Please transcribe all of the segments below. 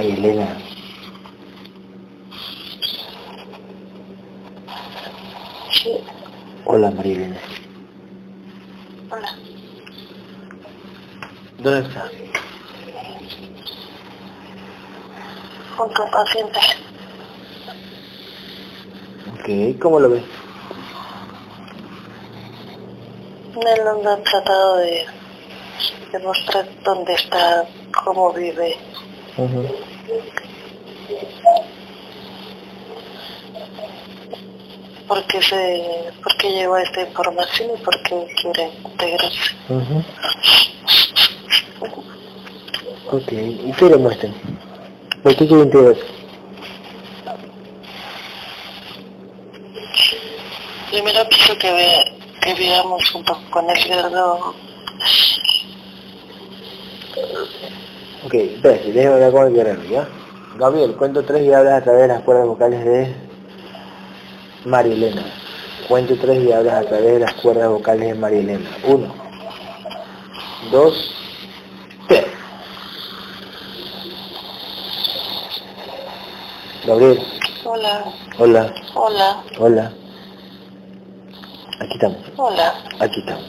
María Elena. Sí, Hola María Elena. hola. ¿Dónde estás? Junto al paciente. Ok, ¿cómo lo ves? En donde han tratado de demostrar dónde está, cómo vive. Por qué se, por qué llegó a esta información y por qué quiere integrarse. Ujú. Ok, ¿y qué le muestran? ¿Por qué quiere integrarse? Primero quiero que, ve, que veamos junto con el gordo Ok, espérate, déjame hablar con el guerrero, ¿ya? Gabriel, cuento tres y hablas a través de las cuerdas vocales de María Elena. Cuento tres y hablas a través de las cuerdas vocales de María Elena. Uno, dos, tres. Gabriel, Hola, hola, hola, hola. Aquí estamos, hola. aquí estamos.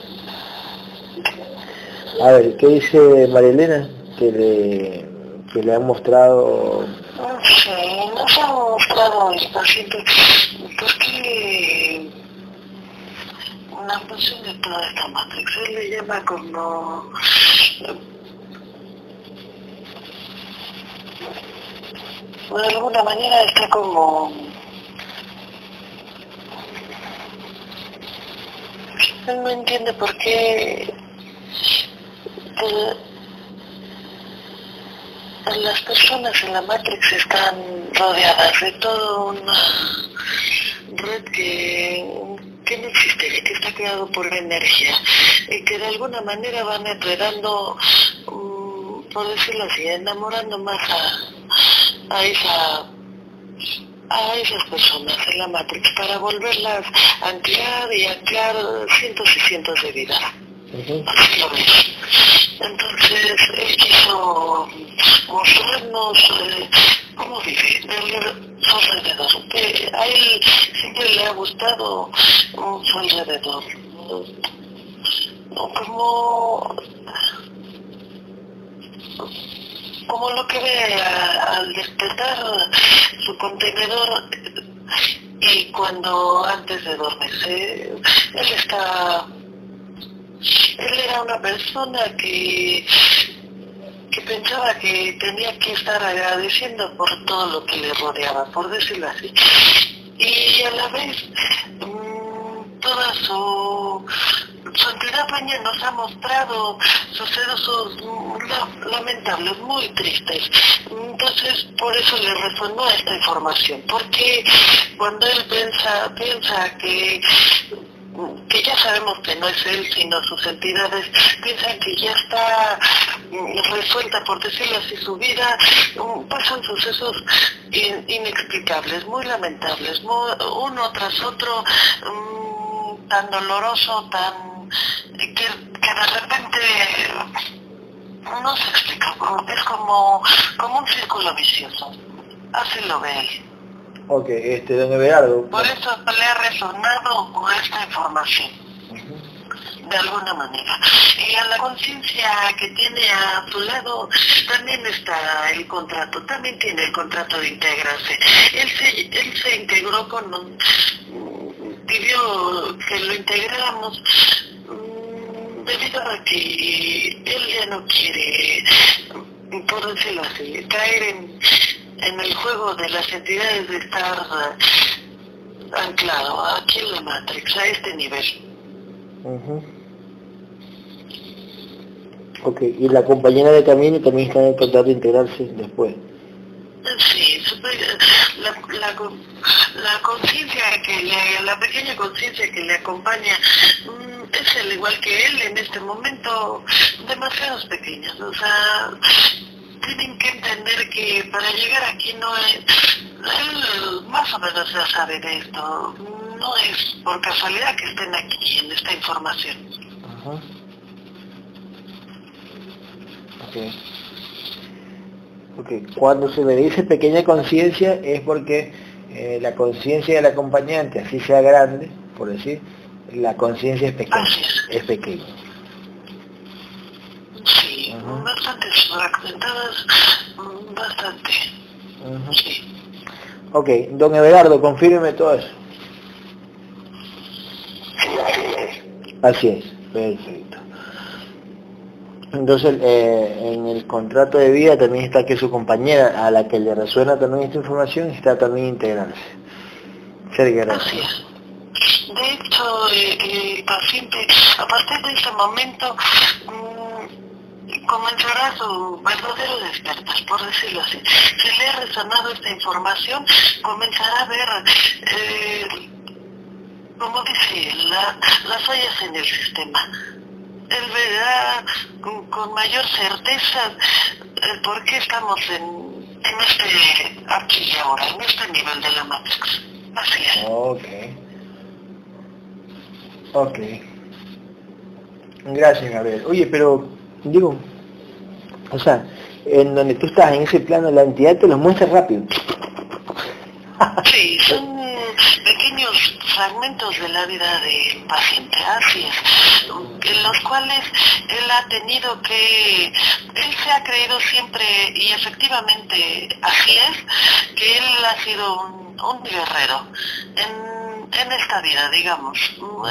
A ver, ¿qué dice María Elena? Que le, que le ha mostrado... No sé, no se ha mostrado el paciente porque una función de toda esta matrix, él le llama como de alguna manera está como él no entiende por qué eh, las personas en la Matrix están rodeadas de toda una red que, no existe, que está creado por energía y que de alguna manera van enredando, mm, por decirlo así, enamorando más a, a esa a esas personas en la Matrix para volverlas a anclar y anclar cientos y cientos de vidas. Entonces, él quiso mostrarnos eh, cómo vive el- su alrededor. Que a él siempre le ha gustado su alrededor. Mm, Como, como lo que ve al despertar su contenedor y cuando antes de dormirse, él está él era una persona que, que pensaba que tenía que estar agradeciendo por todo lo que le rodeaba, por decirlo así. Y a la vez, mm, toda su, su entidad peña nos ha mostrado sucesos mm, la- lamentables, muy tristes. Entonces, por eso le resonó esta información, porque cuando él piensa, piensa que que ya sabemos que no es él, sino sus entidades, piensan que ya está mm, resuelta, por decirlo así, su vida, mm, pasan sucesos in- inexplicables, muy lamentables, uno tras otro, mm, tan doloroso, tan... que, que de repente no se explica, es como, como un círculo vicioso, así lo ve él. Ok, este, don Everardo. Por eso le ha resonado con esta información, de alguna manera. Y a la conciencia que tiene a su lado también está el contrato, también tiene el contrato de integrarse. Él se, él se integró con un, pidió que lo integráramos mm, debido a que él ya no quiere, por decirlo así, caer en, en el juego de las entidades de estar eh, anclado aquí en la Matrix, a este nivel. Ujú. Ok, y la compañera de camino también está en el contrato de integrarse después. Sí, la, la, la conciencia que le, la pequeña conciencia que le acompaña mm, es al igual que él en este momento demasiados pequeños, o sea, tienen que entender que para llegar aquí no es, más o menos ya sabe de esto, no es por casualidad que estén aquí en esta información. Ajá. Ok. Okay. Cuando se me dice pequeña conciencia es porque eh, la conciencia del acompañante, así sea grande, por decir, la conciencia es pequeña, es pequeña. Sí, bastante fragmentadas, bastante. Sí. Ok, don Everardo, confírmeme todo eso. Así es, perfecto. Entonces, eh, en el contrato de vida también está que su compañera, a la que le resuena también esta información, está también integrarse. Ser guerrero. Así es. De hecho, eh, el paciente, a partir de ese momento, mm, comenzará su verdadero despertar, por decirlo así. Si le ha resonado esta información, comenzará a ver, eh, como dice, las fallas en el sistema él verá con, mayor certeza el por qué estamos en, este aquí y ahora, en este nivel de la Matrix. Así es. Ok. Ok. Gracias, Gabriel. Oye, pero, digo, o sea, en donde tú estás, en ese plano, la entidad te lo muestra rápido. Sí, son pequeños fragmentos de la vida del paciente, así es, en los cuales él ha tenido que, él se ha creído siempre, y efectivamente así es, que él ha sido un, guerrero. En esta vida, digamos,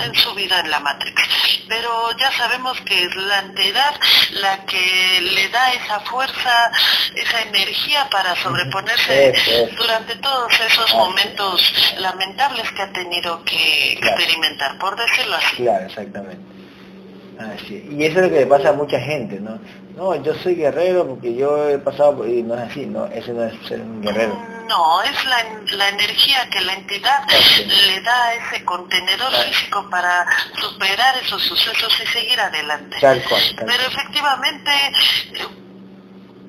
en su vida en la Matrix. Pero ya sabemos que es la entidad la que le da esa fuerza, esa energía para sobreponerse durante todos esos momentos lamentables que ha tenido que experimentar, por decirlo así. Claro, exactamente. Y eso es lo que le pasa a mucha gente, ¿no? No, yo soy guerrero porque yo he pasado y no es así, no, ese no es ser un guerrero. No, es la, energía que la entidad le da a ese contenedor físico para superar esos sucesos y seguir adelante. Pero efectivamente,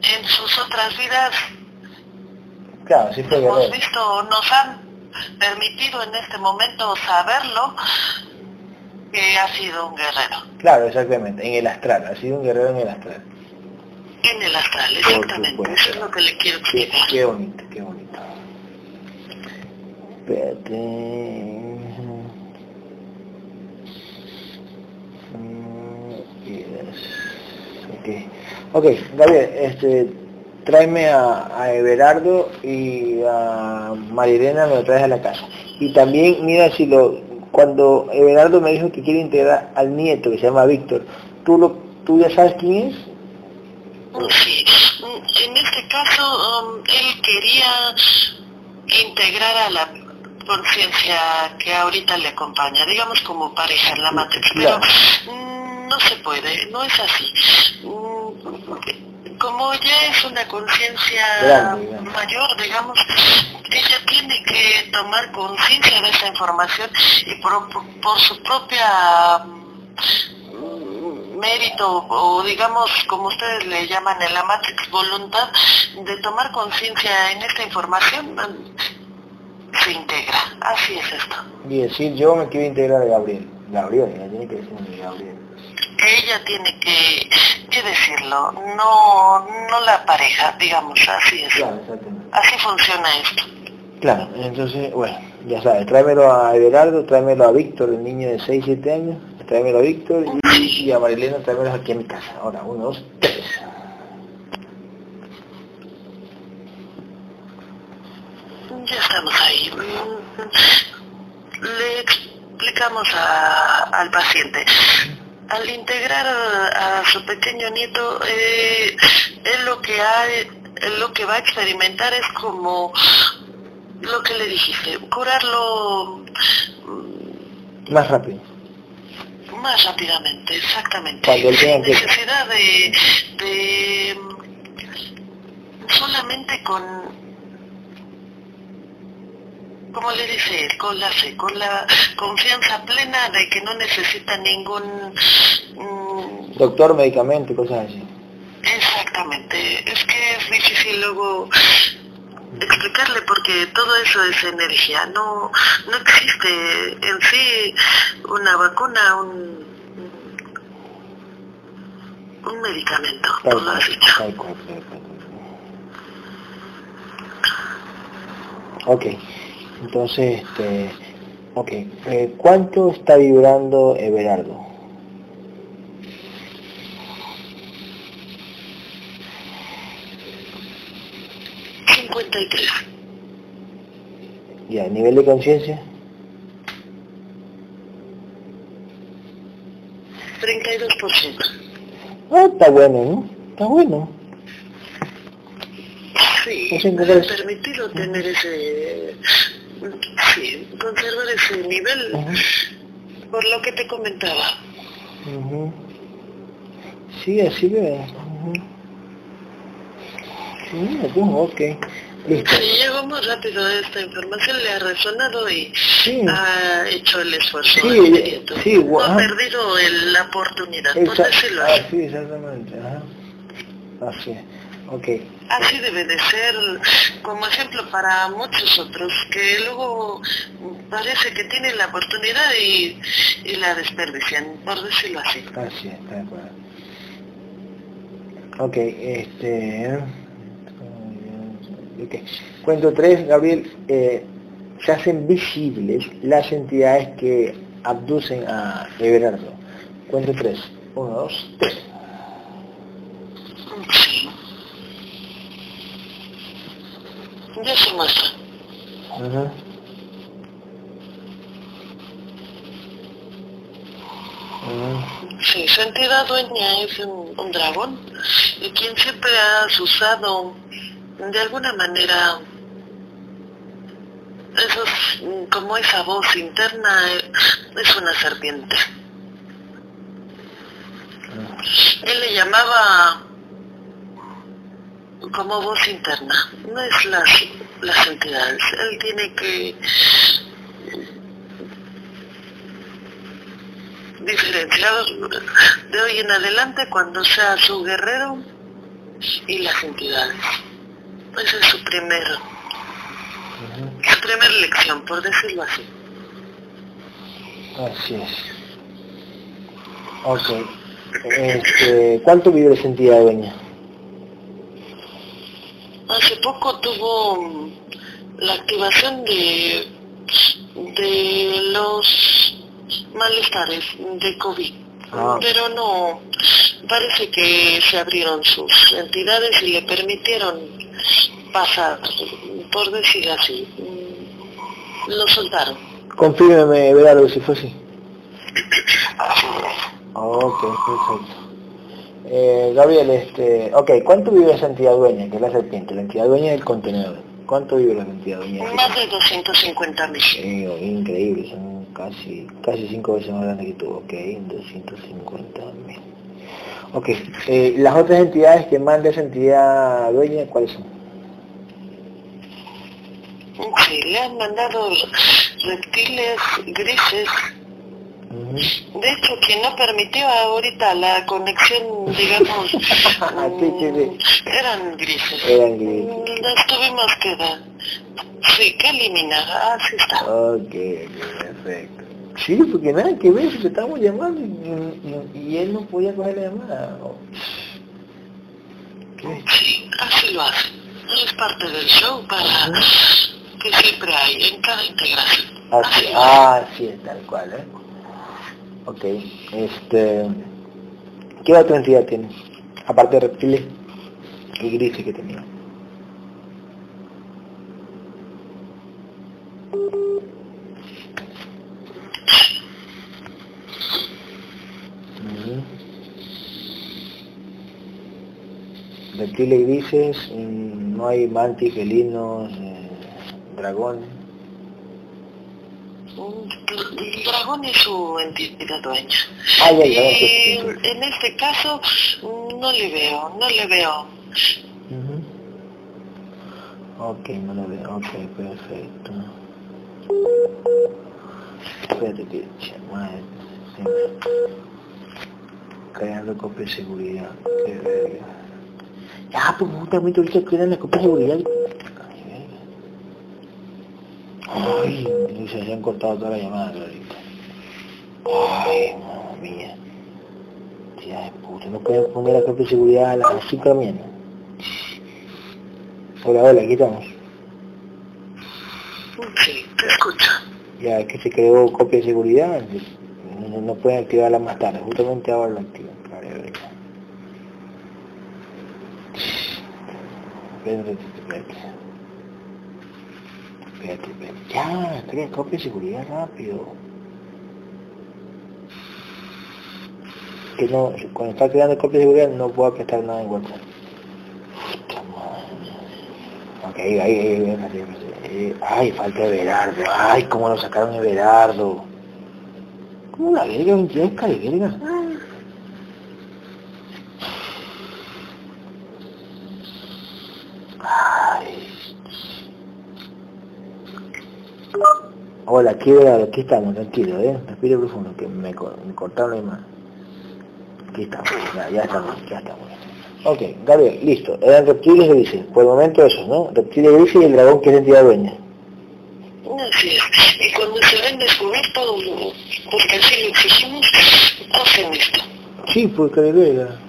en sus otras vidas, claro, sí hemos visto, nos han permitido en este momento saberlo, que ha sido un guerrero. Claro, exactamente, en el astral, ha sido un guerrero en el astral. En el astral, exactamente, eso es lo que le quiero explicar. Qué, bonito, qué bonito. Espérate. Okay. ok, Gabriel, este, tráeme a, a, Everardo y a Marilena, me lo traes a la casa. Y también, mira si lo, cuando Everardo me dijo que quiere integrar al nieto que se llama Víctor, ¿tú, lo, ¿tú ya sabes quién es? Sí, en este caso um, él quería integrar a la conciencia que ahorita le acompaña, digamos como pareja en la matriz, pero mm, no se puede, no es así. Mm, como ya es una conciencia mayor, digamos, ella tiene que tomar conciencia de esa información y por, por, su propia mm, mérito o digamos como ustedes le llaman en la matrix voluntad de tomar conciencia en esta información se integra. Así es esto. Bien sí yo me quiero integrar a Gabriel. Gabriel ella tiene que decirme Gabriel. Ella tiene que, que decirlo no no la pareja digamos así es. Así funciona esto Claro, entonces, bueno, ya sabes, tráemelo a Everardo, tráemelo a Víctor, el niño de 6, 7 años, tráemelo a Víctor y, a Marilena tráemelo aquí en mi casa. Ahora, uno, dos, tres. Ya estamos ahí. Le explicamos a, al paciente. Al integrar a, su pequeño nieto, eh, él lo que ha, él lo que va a experimentar es como lo que le dijiste, curarlo mm, más rápido. Más rápidamente, exactamente. Sin necesidad de, de solamente con como le dice con la fe, con la confianza plena de que no necesita ningún mm, doctor, medicamento, cosas así. Exactamente, es que es difícil luego explicarle porque todo eso es energía, no, no existe en sí una vacuna, un, un medicamento, tal lo has Ok, entonces, este, ok, eh, ¿cuánto está vibrando Everardo? Ya, nivel de conciencia. 32%. Ah, está bueno, ¿no? Está bueno. Sí, me ha permitido tener ese... Sí, conservar ese nivel, por lo que te comentaba. Sí, así veo. Sí, ok. Listo. Sí, llegó muy rápido esta información, le ha resonado y ha hecho el esfuerzo. Sí, sí, no ha perdido el, la oportunidad, por decirlo así. Ah, sí, exactamente. Ajá. Así, ok. Así debe de ser como ejemplo para muchos otros, que luego parece que tienen la oportunidad y, y la desperdician, por decirlo así. Así, está de acuerdo. Ok, este... Cuento 3, Gabriel, eh, se hacen visibles las entidades que abducen a Everardo. Cuento 3. 1, 2, 3. Ya se muestra. Uh Sí, su entidad dueña es un, un dragón y quien siempre ha usado de alguna manera eso como esa voz interna es una serpiente. Él le llamaba como voz interna, no es las, las entidades. Él tiene que diferenciar de hoy en adelante cuando sea su guerrero y las entidades. Esa es su primer, su primera lección, por decirlo así. Así es. Ok. Este, ¿Cuánto vive esa entidad dueña? Hace poco tuvo la activación de, de los malestares de COVID. Ah. Pero no, parece que se abrieron sus entidades y le permitieron pasar, por decir así, lo soltaron. Confírmeme, Verardo, si fue así. Ok, perfecto. Eh, Gabriel, este, ok, ¿cuánto vive esa entidad dueña, que es la serpiente, la entidad dueña del contenedor? ¿Cuánto vive la entidad dueña? Más de 250 mil. Sí, increíble, son casi, casi cinco veces más grandes que tú, ok, 250 mil. Ok, eh, las otras entidades que manda esa entidad dueña, ¿cuáles son? Sí, le han mandado reptiles grises. De hecho, quien no permitió ahorita la conexión, digamos, mm, eran grises. Eran grises. Las tuvimos que dar. Sí, que eliminar. Así está. Ok, perfecto. Sí, porque nada que ver, le estábamos llamando y, él no podía coger la llamada. Sí, así lo hace. Es parte del show para que siempre hay en cada integración. Así, ah, sí, tal cual, ¿eh? Ok, este... ¿Qué otra entidad tiene? Aparte de reptiles y grises que tenía. Reptiles y grises, no hay mantis, felinos, eh, dragones. El dragón es su entidad dueña. Ah, ya, y en este caso no le veo, no le veo. Ok, no le veo, ok, perfecto. Espérate que creando copia de seguridad. Ya, pues justamente ahorita quedan las copias de seguridad. Ay, se han cortado toda la llamada, ahorita. Ay, mamá mía. Tía de puta, no puedo poner la copia de seguridad a las 5 de la mañana. Hola, hola, aquí estamos. Sí, te escucho. Ya que se creó copia de seguridad, no, no pueden activarla más tarde, justamente ahora lo activan. Espérate, espérate. Espérate, espérate. Ya, crea copia de seguridad rápido. Que no, cuando está creando copia de seguridad no puedo prestar nada en WhatsApp. Ok, ahí, ahí, ahí. Ay, falta Everardo. Ay, cómo lo sacaron Everardo. ¿Cómo la verga? ¿Un yesca de verga? Ay. Hola, aquí, aquí estamos, tranquilo, ¿eh? Respire profundo, que me, me cortaron la imagen. Aquí estamos, ya, ya estamos, ya estamos. Ok, Gabriel, listo. Eran reptiles grises. Por el momento esos, ¿no? Reptiles grises y el dragón que es entidad dueña. Así es. Y cuando se ven descubiertos, porque así lo exigimos, hacen esto. Sí, pues que verga.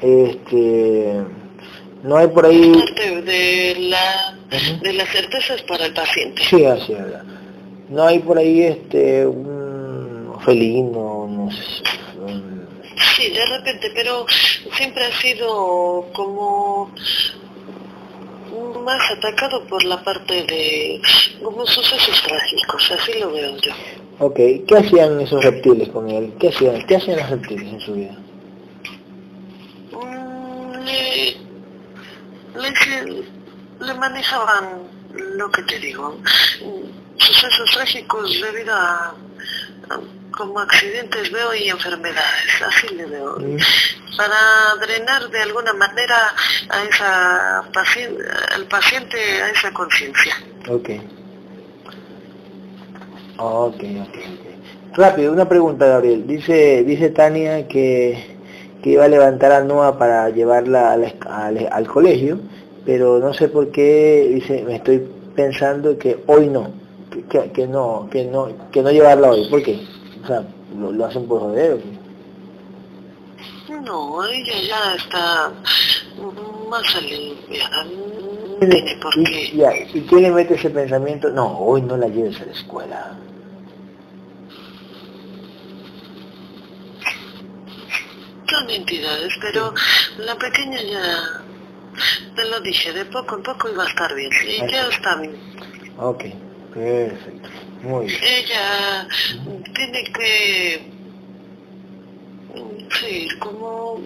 Este... No hay por ahí... Parte de, la, Ujú. de las certezas para el paciente. Sí, así es. No hay por ahí este... un felino, no sé... un- Sí, de repente, pero siempre ha sido como más atacado por la parte de como sucesos trágicos, así lo veo yo. Ok, ¿qué hacían esos reptiles con él? ¿Qué hacían? ¿Qué hacían los reptiles en su vida? Mm, Le, le, le manejaban lo que te digo, sucesos trágicos debido a, a- como accidentes veo y enfermedades, así le veo. Mm. Para drenar de alguna manera a esa paciente, al paciente a esa conciencia. Ok. Ok, ok, ok. Rápido, una pregunta, Gabriel. Dice, dice Tania que, que iba a levantar a Noah para llevarla a la esc- al, al colegio, pero no sé por qué, dice, me estoy pensando que hoy no, que, que- no, que no, que no llevarla hoy. ¿Por qué? O sea, lo, lo hacen por joder. No, ella ya está más aliviada. No tiene por ¿Y, ya, ¿Y quién le mete ese pensamiento? No, hoy no la lleves a la escuela. Son entidades, pero la pequeña ya, te lo dije, de poco en poco iba a estar bien. Y ya está bien. Ok, perfecto. Muy bien. Ella tiene que, sí, como,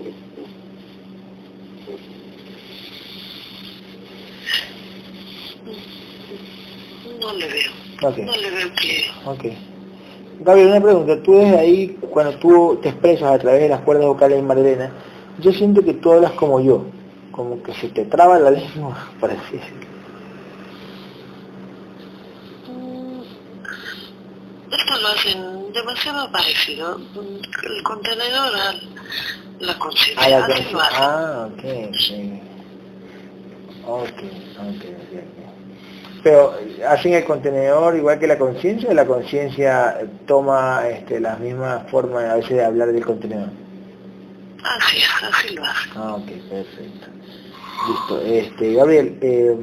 no le veo, no le veo que, Ok. Gabriel, una pregunta. Tú desde ahí, cuando tú te expresas a través de las cuerdas vocales de Marilena, yo siento que tú hablas como yo, como que se te traba la lengua, por así decirlo. Mm, Esto lo hacen demasiado parecido. Mm, El contenedor a la conciencia. Ah, la hacen. Ah, ok, ok. Ok, ok, ok, ok. Pero hacen el contenedor igual que la conciencia, o la conciencia toma este, las mismas formas a veces de hablar del contenedor. Así es, así lo hacen. Ah, ok, perfecto. Listo. Este, Gabriel, eh,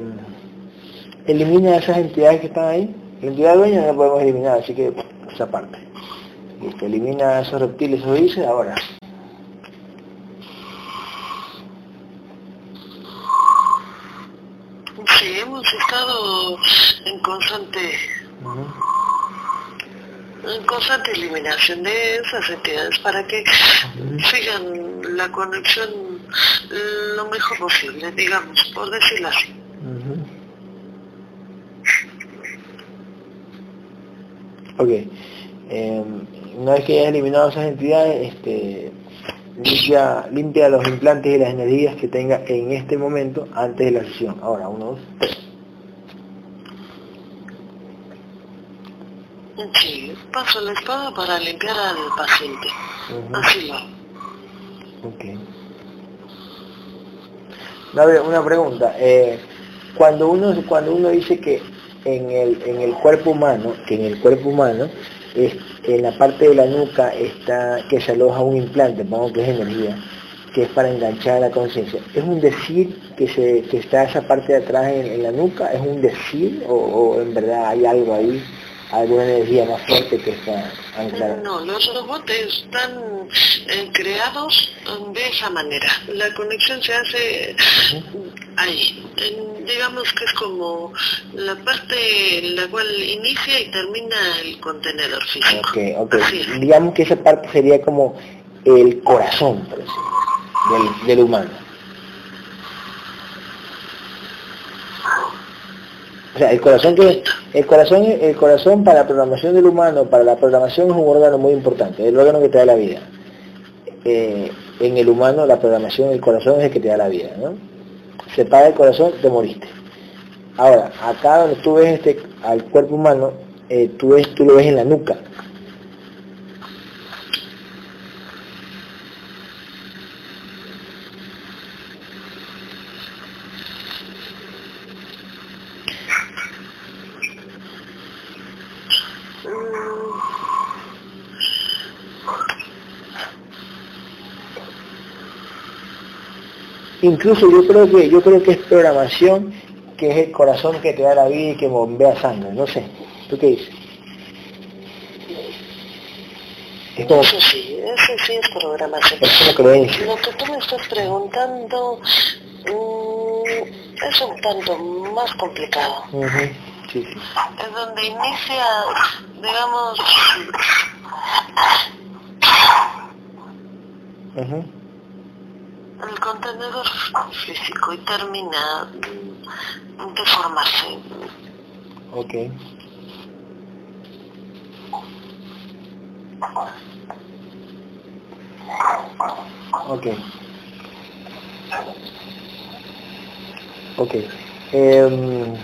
elimina esas entidades que están ahí. La entidad dueña no la podemos eliminar, así que esa parte. Listo, elimina esos reptiles, eso dice, ahora. Sí, hemos en constante, en constante eliminación de esas entidades para que sigan la conexión lo mejor posible, digamos, por decirlo así. Ujú. Ok. Eh, una vez que hayas eliminado esas entidades, este, limpia, limpia los implantes y las energías que tenga en este momento antes de la sesión. Ahora, uno, dos, tres. Sí, paso la espada para limpiar al paciente. Así lo. Ok. Gabriel, una pregunta. Eh, cuando uno cuando uno dice que en el en el cuerpo humano, que en el cuerpo humano es en la parte de la nuca está que se aloja un implante, pongo que es energía. que es para enganchar la conciencia. ¿Es un decir que, se, que está esa parte de atrás en, la nuca? ¿Es un decir o, en verdad hay algo ahí, alguna energía más fuerte que está anclada? No, los robots están eh, creados de esa manera. La conexión se hace ahí. digamos que es como la parte en la cual inicia y termina el contenedor físico. Ok, ok. Digamos que esa parte sería como el corazón, por del, del humano. O sea, el corazón que el corazón, el corazón para la programación del humano, para la programación es un órgano muy importante, es el órgano que te da la vida. Eh, en el humano la programación del corazón es el que te da la vida, ¿no? Se paga el corazón, te moriste. Ahora, acá donde tú ves este, al cuerpo humano, eh, tú, ves, tú lo ves en la nuca. Incluso yo creo que yo creo que es programación que es el corazón que te da la vida y que bombea sangre, no sé. ¿Tú qué dices? Eso sí, eso sí es programación. Es una creencia. Lo que tú me estás preguntando mm, es un tanto más complicado. sí, sí. Es donde inicia, digamos, el contenedor físico y termina de formarse. Ok. Ok. Ok. Eh,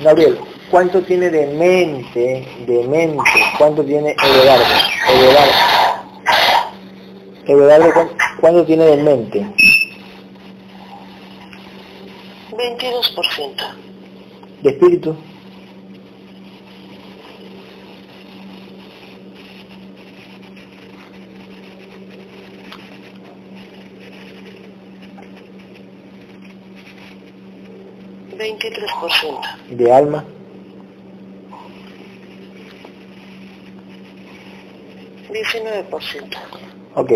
Gabriel, ¿cuánto tiene de mente, de mente, cuánto tiene Everardo? Everardo, Everardo ¿cuánto tiene de mente? 22%. ¿De espíritu? ¿De alma? Ok.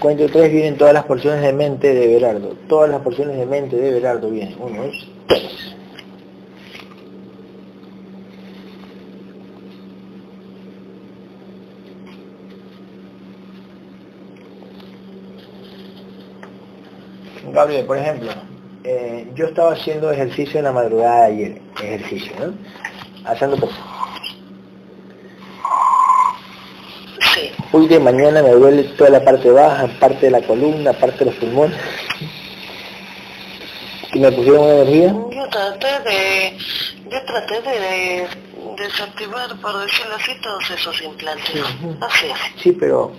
Cuento tres vienen todas las porciones de mente de Berardo. Todas las porciones de mente de Berardo vienen. Uno, dos, tres. Gabriel, por ejemplo, eh, yo estaba haciendo ejercicio en la madrugada de ayer, ejercicio, ¿no? Haciendo poco. Sí. Hoy de mañana me duele toda la parte baja, parte de la columna, parte de los pulmones. ¿Y me pusieron una energía? Yo traté de, yo traté de desactivar, por decirlo así, todos esos implantes. Así es. Sí, pero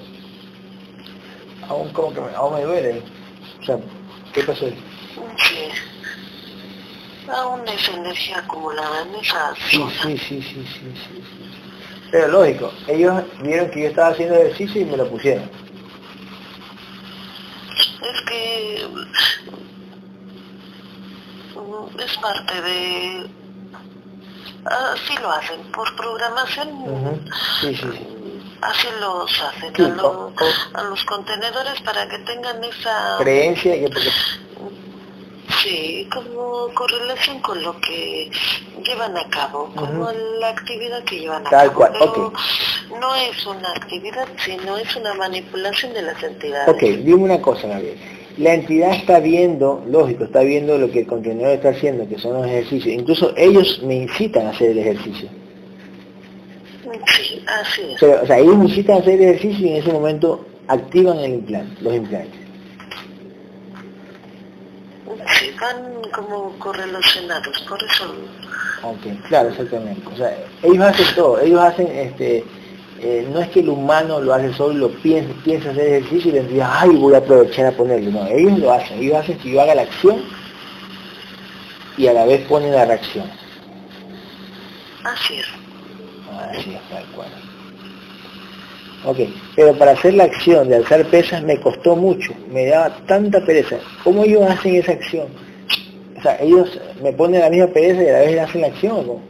aún como que me, aún me duele. O sea, ¿qué pasó? Sí. Aún es energía acumulada en esas sí, sí, sí, sí, sí, sí, Pero lógico, ellos vieron que yo estaba haciendo ejercicio y me lo pusieron. Es que mm, es parte de... Así lo hacen, por programación. Sí, sí, sí. Así los hacen a, los, a, los, contenedores para que tengan esa... Creencia que Sí, como correlación con lo que llevan a cabo, como la actividad que llevan a Tal cabo. Cual. Pero no es una actividad, sino es una manipulación de las entidades. Ok, dime una cosa, Gabriel. La entidad está viendo, lógico, está viendo lo que el contenedor está haciendo, que son los ejercicios. Incluso ellos me incitan a hacer el ejercicio. Sí, así es. o sea, ellos me incitan a hacer el ejercicio y en ese momento activan el implante, los implantes. Van como correlacionados, por eso... Ok, claro, exactamente. O sea, ellos hacen todo, ellos hacen, este, eh, no es que el humano lo hace solo, lo piensa, piensa hacer ejercicio y le dice, ay, voy a aprovechar a ponerlo. No, ellos lo hacen, ellos hacen que yo haga la acción y a la vez ponen la reacción. Así es. Así es, tal cual. Ok, pero para hacer la acción de alzar pesas me costó mucho, me daba tanta pereza. ¿Cómo ellos hacen esa acción? Sea, ellos me ponen la misma pereza y a la vez hacen la acción, ¿no?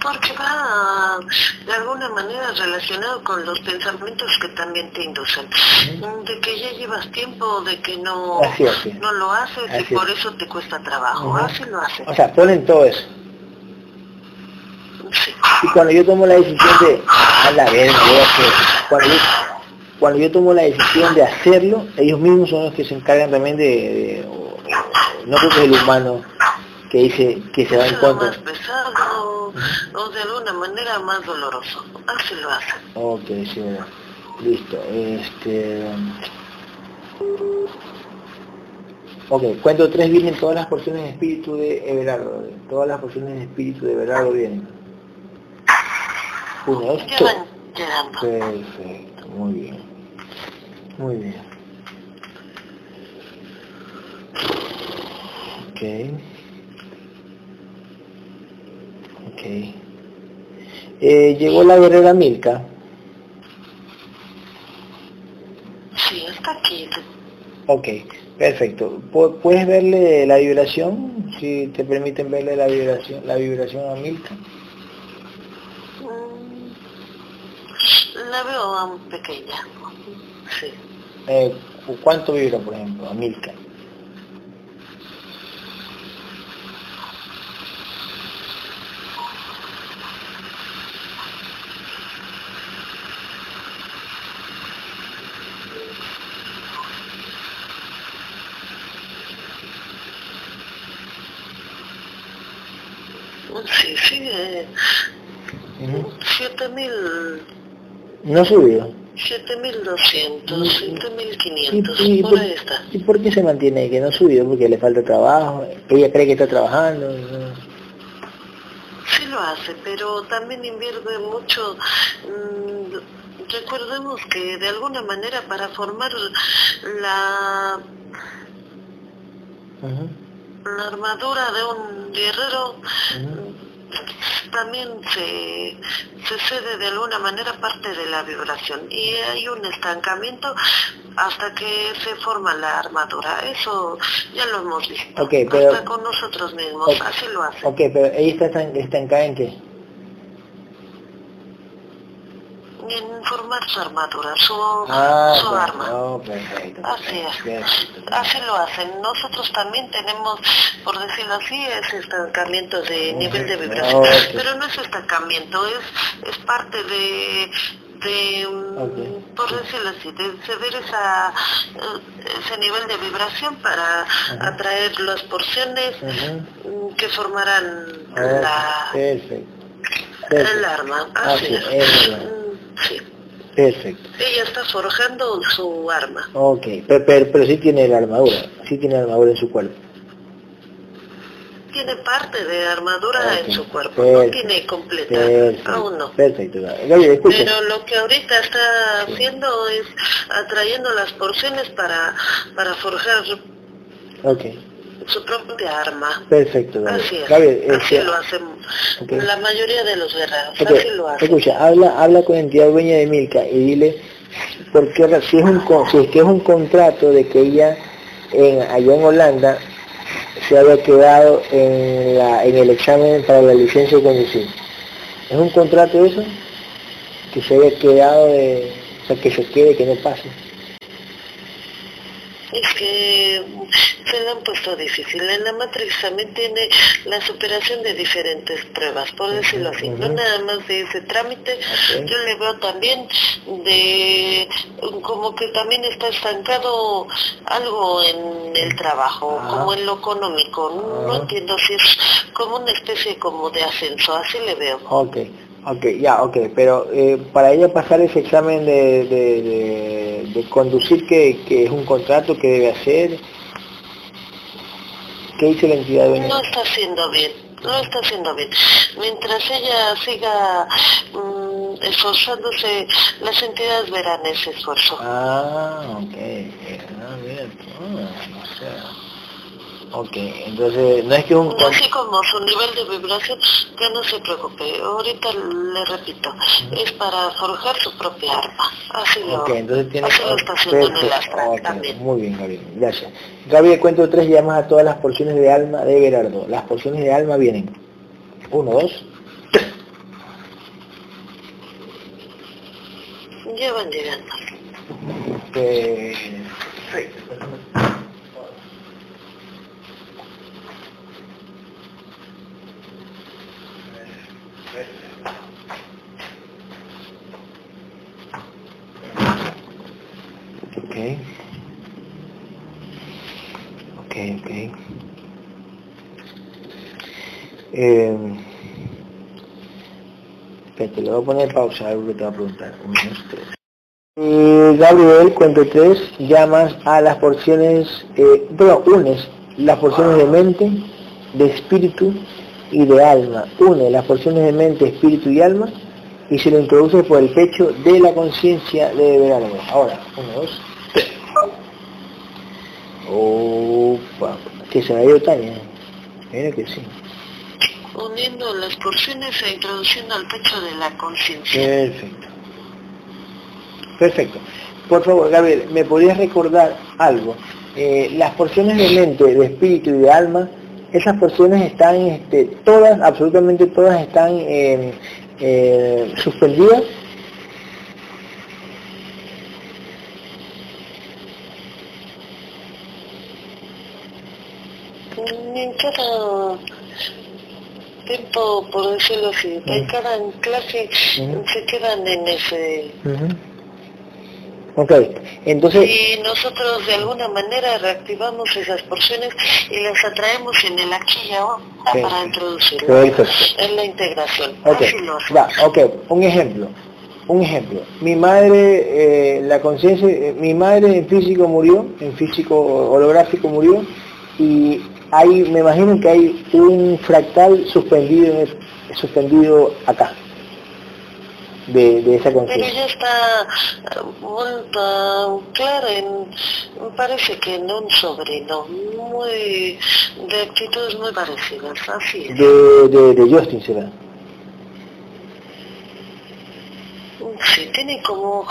Porque va de alguna manera relacionado con los pensamientos que también te inducen. De que ya llevas tiempo, de que no, no lo haces y por eso te cuesta trabajo. Así lo haces. O sea, ponen todo eso. Y cuando yo tomo la decisión de, a la vez, cuando yo, cuando yo tomo la decisión de hacerlo, ellos mismos son los que se encargan también de, no creo que es el humano que dice que se da en cuenta. más pesado o de alguna manera más doloroso. Así lo hace. Ok, sí, listo. Este... Ok, cuento tres vienen todas las porciones de espíritu de Everardo. Todas las porciones de espíritu de Everardo vienen. Uno, esto. Perfecto, muy bien. Muy bien. Ok. Eh, llegó la guerrera Milka. Sí, está aquí. Ok, perfecto. ¿Puedes verle la vibración? Si te permiten verle la vibración, la vibración a Milka. Mm, la veo pequeña. Sí. Eh, ¿Cuánto vibra, por ejemplo, a Milka? Sí, sigue. Siete mil... No ha subido. 7.200, 7.500, por ahí está. ¿Y por qué se mantiene que no ha subido? Porque le falta trabajo, ella cree que está trabajando. Sí lo hace, pero también invierte mucho. Mmm, recordemos que de alguna manera para formar la la armadura de un guerrero también se, se cede de alguna manera parte de la vibración y hay un estancamiento hasta que se forma la armadura. Eso ya lo hemos visto. hasta con nosotros mismos, así lo hace. Ok, pero ella está estancada en qué? En formar su armadura, su, ah, su arma. Perfecto, así es. Así lo hacen. Nosotros también tenemos, por decirlo así, ese estancamiento de nivel de vibración. Pero no es estancamiento, es, es parte de, de por decirlo así, de ceder esa, ese nivel de vibración para atraer las porciones que formarán la, el arma. Así es. Sí. Perfecto. Ella está forjando su arma. Ok, pero, pero, sí tiene la armadura, sí tiene armadura en su cuerpo. Tiene parte de armadura en su cuerpo, no tiene completa, aún no. Perfecto, Pero lo que ahorita está haciendo es atrayendo las porciones para, para forjar okay su propia arma. Perfecto, Así es. este, lo hacen la mayoría de los guerreros, así lo hacen. Escucha, habla, habla con entidad dueña de Milka y dile, porque si es, un, si es que es un contrato de que ella en, allá en Holanda se había quedado en, la, en el examen para la licencia de conducir. ¿Es un contrato eso? Que se había quedado de, o sea, que se quede, que no pase es que se le han puesto difícil. En la Matrix también tiene la superación de diferentes pruebas, por decirlo así. No nada más de ese trámite, yo le veo también de como que también está estancado algo en el trabajo, como en lo económico. No entiendo si es como una especie como de ascenso, así le veo. Okay. Ok, ya, ok, pero eh, para ella pasar ese examen de, de, de, conducir, que, que, es un contrato que debe hacer, ¿qué dice la entidad dueña? No está haciendo bien, no está haciendo bien. Mientras ella siga mm, esforzándose, las entidades verán ese esfuerzo. Ah, ok, ah, bien, ah, o sea Ok, entonces no es que un... Así como su nivel de vibración, que no se preocupe. Ahorita le repito, es para forjar su propia arma. Así lo, Ok, entonces tiene así lo está haciendo en el astral también. Muy bien, Gabriel, gracias. Gabriel, cuento tres llamas a todas las porciones de alma de Berardo. Las porciones de alma vienen. Uno, dos, tres. Ya van llegando. Perfecto. Ok. Ok, ok. Eh, espérate, le voy a poner pausa, algo que te va a preguntar. Uno, dos, tres. Gabriel, cuento tres, llamas a las porciones, eh, pero unes las porciones de mente, de espíritu y de alma. Une las porciones de mente, espíritu y alma y se lo introduce por el pecho de la conciencia de Berardo. Ahora, uno, dos, tres. Opa, que se me ido Tania. Mira que sí. Las porciones e introduciendo al pecho de la conciencia. Perfecto. Perfecto. Por favor, Gabriel, ¿me podrías recordar algo? Eh, las porciones de mente, de espíritu y de alma, esas porciones están, este, todas, absolutamente todas están eh, eh, suspendidas. Tiempo, por decirlo así, en cada clase Ujú. se quedan en ese... Ok, entonces, Y nosotros de alguna manera reactivamos esas porciones y las atraemos en el aquí y ahora Sí. para introducirlas en la integración. ok, Así lo hacemos. ya, ok, un ejemplo. Un ejemplo. Mi madre, eh, la conciencia, eh, mi madre en físico murió, en físico holográfico murió, y hay, me imagino que hay un fractal suspendido, en el- suspendido acá, de, de esa Pero conciencia. ya está eh, vuelta clara en, parece que en un sobrino, muy, de actitudes muy parecidas, así es. De, de, de Justin será. Sí, tiene como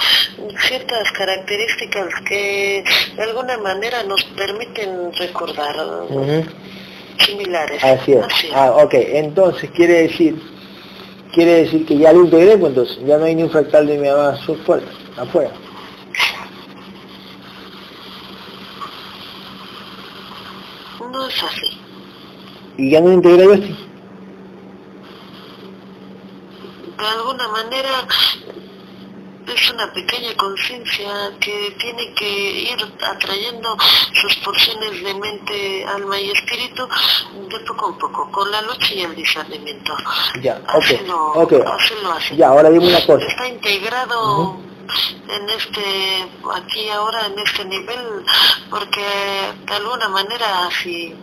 ciertas características que de alguna manera nos permiten recordar similares. Así es. Así es. Ah, ok. Entonces quiere decir, quiere decir que ya lo integré, pues entonces ya no hay ni un fractal de mi mamá su- fuera, afuera. No es así. Y ya no integré yo así. De alguna manera es una pequeña conciencia que tiene que ir atrayendo sus porciones de mente, alma y espíritu de poco a poco, con la lucha y el discernimiento. Ya, ok, ok. así. Ya, ahora dime una cosa. Está integrado en este, aquí ahora, en este nivel, porque de alguna manera así,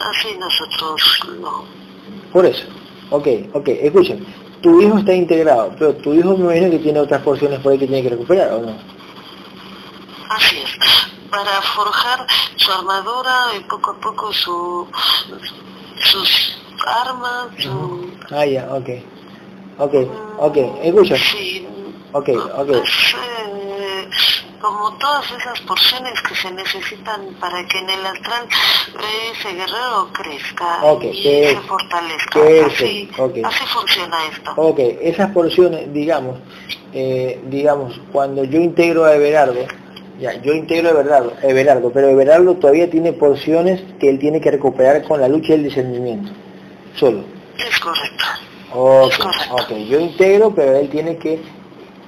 así nosotros lo... Por eso. Ok, ok, escuchen. Tu hijo está integrado, pero tu hijo me imagino que tiene otras porciones por ahí que tiene que recuperar, ¿o no? Así es, para forjar su armadura y poco a poco su, sus armas, su... Ah, ya, ok. Ok, ok, escucha. Sí, Ok, ok. es, eh, como todas esas porciones que se necesitan para que en el astral ese guerrero crezca y se fortalezca. Así, perfecto, ok. así funciona esto. Ok, esas porciones, digamos, eh, digamos, cuando yo integro a Everardo, ya, yo integro a Everardo, Everardo, pero Everardo todavía tiene porciones que él tiene que recuperar con la lucha y el discernimiento, solo. Es correcto. Ok, Es correcto. ok, yo integro, pero él tiene que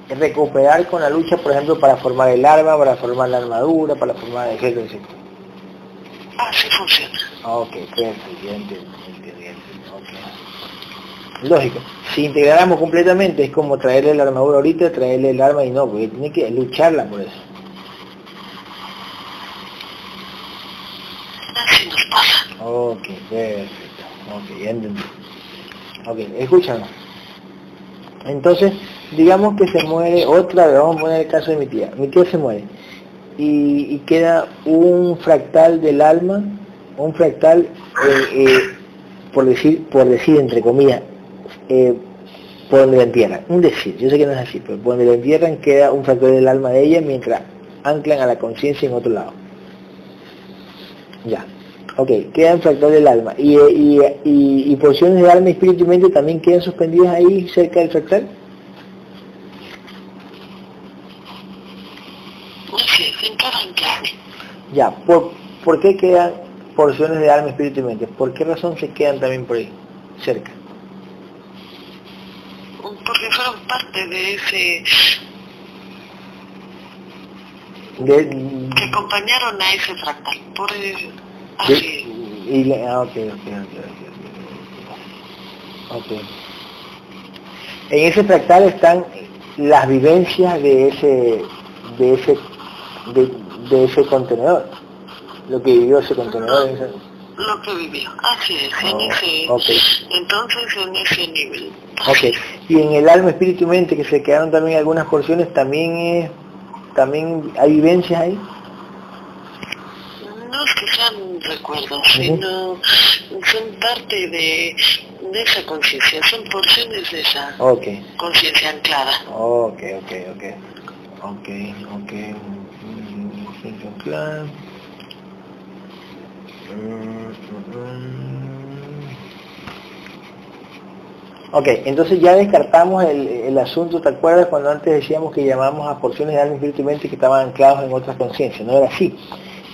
recuperar con la lucha, por ejemplo, para formar el arma, para formar la armadura, para formar etcétera, etcétera. Así funciona. Ok, perfecto, ya entiendo, ya entiendo, ya entiendo, ok. Lógico, si integráramos completamente es como traerle la armadura ahorita, traerle el arma y no, porque tiene que lucharla por eso. Así nos pasa. Ok, perfecto, ok, ya entendí. Ok, escúchame. Entonces, digamos que se muere otra vamos a poner el caso de mi tía. Mi tía se muere y, y queda un fractal del alma un fractal, eh, eh, por decir, por decir entre comillas, eh, por donde la entierran, un decir, yo sé que no es así, pero por donde la entierran queda un fractal del alma de ella mientras anclan a la conciencia en otro lado. Ya, ok, queda un fractal del alma. ¿Y, y, y, y porciones de alma, espíritu y mente también quedan suspendidas ahí cerca del fractal? Ya, ¿por, ¿por qué quedan porciones de alma, espíritu y mente? ¿Por qué razón se quedan también por ahí, cerca? Porque fueron parte de ese... De, que acompañaron a ese fractal. Por de, así. y le- ah, ok, ok, ok, ok, ok. Ok. En ese fractal están las vivencias de ese, de ese, de, de ese contenedor, lo que vivió ese contenedor. ese- Lo que vivió. Así es, en Oh, ese... Entonces, en ese nivel. Ok. Y en el alma, espíritu y mente, que se quedaron también algunas porciones, también es, también hay vivencias ahí. No es que sean recuerdos, sino son parte de, de esa conciencia, son porciones de esa conciencia anclada. Ok, ok, ok. Ok, ok. Ok, entonces ya descartamos el, el asunto, ¿te acuerdas cuando antes decíamos que llamamos a porciones de alma, espíritu y mente que estaban anclados en otras conciencias? No era así.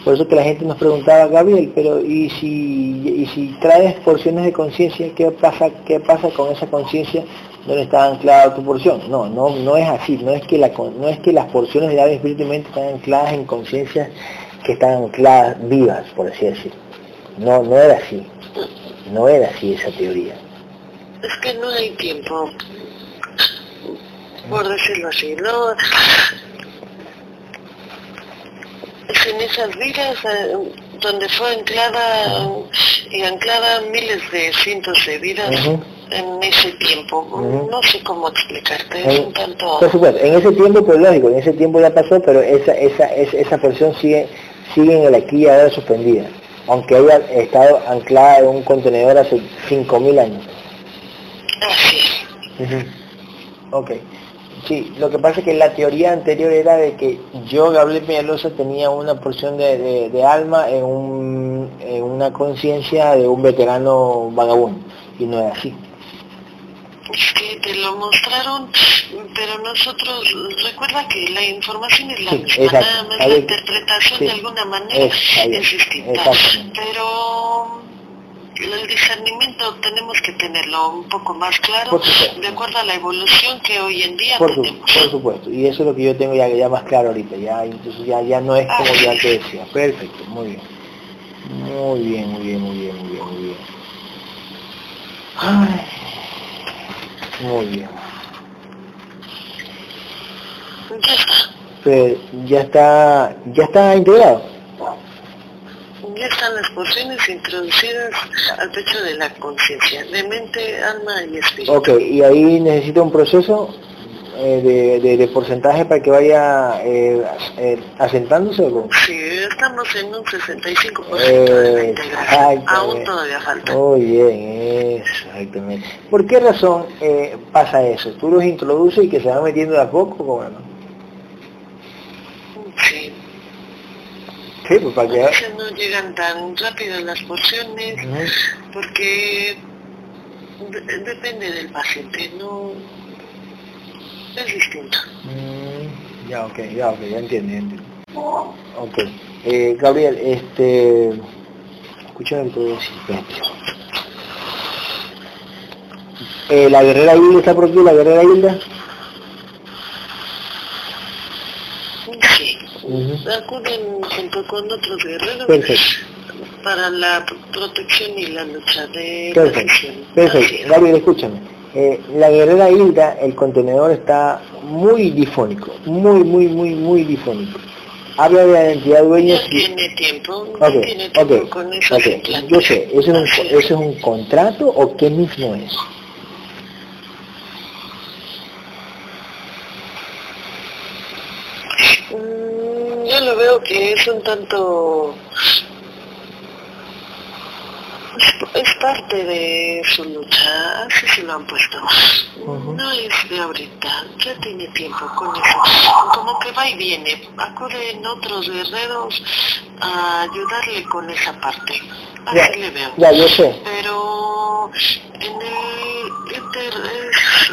Por eso que la gente nos preguntaba, Gabriel, pero ¿y si, y si traes porciones de conciencia, qué pasa, qué pasa con esa conciencia donde está anclada tu porción? No, no, no es así, no es que la, no es que las porciones de alma, espíritu y mente están ancladas en conciencias que están ancladas vivas, por así decirlo. No, no era así, no era así esa teoría. Es que no hay tiempo, por decirlo así, ¿no? Es en esas vidas eh, donde fue anclada y anclada miles de cientos de vidas. En ese tiempo. No sé cómo explicarte, es En- un tanto... Por supuesto, en ese tiempo, pues lógico, en ese tiempo ya pasó, pero esa, esa, esa, esa porción sigue, sigue en el aquí y ahora suspendida, aunque haya estado anclada en un contenedor hace 5.000 años. Así es. Ok. Sí, lo que pasa es que la teoría anterior era de que yo, Gabriel Peñalosa, tenía una porción de, de- de alma en, un, en una conciencia de un veterano vagabundo, y no es así. Es que te lo mostraron, pero nosotros, recuerda que la información es la Sí, misma, exacto. nada más la interpretación sí. de alguna manera Es- distinta. Pero el discernimiento tenemos que tenerlo un poco más claro, de acuerdo a la evolución que hoy en día Por, su- tenemos. por supuesto, y eso es lo que yo tengo ya, ya más claro ahorita, ya incluso ya, ya no es como yo antes decía. Perfecto, muy bien. Muy bien, muy bien, muy bien, muy bien, muy bien. Ay, muy bien. Ya está. Pero ya está, ya está integrado. Ya están las porciones introducidas al pecho de la conciencia, de mente, alma y espíritu. Ok, y ahí necesito un proceso eh, de, de- de porcentaje para que vaya eh, eh, asentándose o? Sí, estamos en un 65% de la Eh, integración. Aún todavía falta. Muy bien, exactamente. ¿Por qué razón eh, pasa eso? ¿Tú los introduces y que se van metiendo de a poco? ¿Cómo no? Sí. Sí, pues para A veces no llegan tan rápido las porciones porque de- depende del paciente, no es distinto. Mm, ya, ok, ya, ok, ya entiendo, ya entiendo. Ok. Eh, Gabriel, este... Escúchame lo que te voy a decir, espérate. Eh, la guerrera Hilda está por aquí, la guerrera Hilda. Sí, Ujú. acuden junto con otros guerreros Perfecto. para la protección y la lucha de la Perfecto. Así perfecto. Gabriel, escúchame. Eh, la guerrera Hilda, el contenedor está muy difónico, muy, muy, muy, muy difónico. Habla de la identidad dueña. Ya tiene tiempo, Ok, ya tiene tiempo con implantes. Yo sé, ¿eso es, un, ¿eso es un contrato o qué mismo es? Mm, yo lo veo que es un tanto es parte de su lucha, así se lo han puesto. No es de ahorita, ya tiene tiempo con eso. Como que va y viene, acuden otros guerreros a ayudarle con esa parte. Así le veo. Ya, yo sé. Pero en el Inter es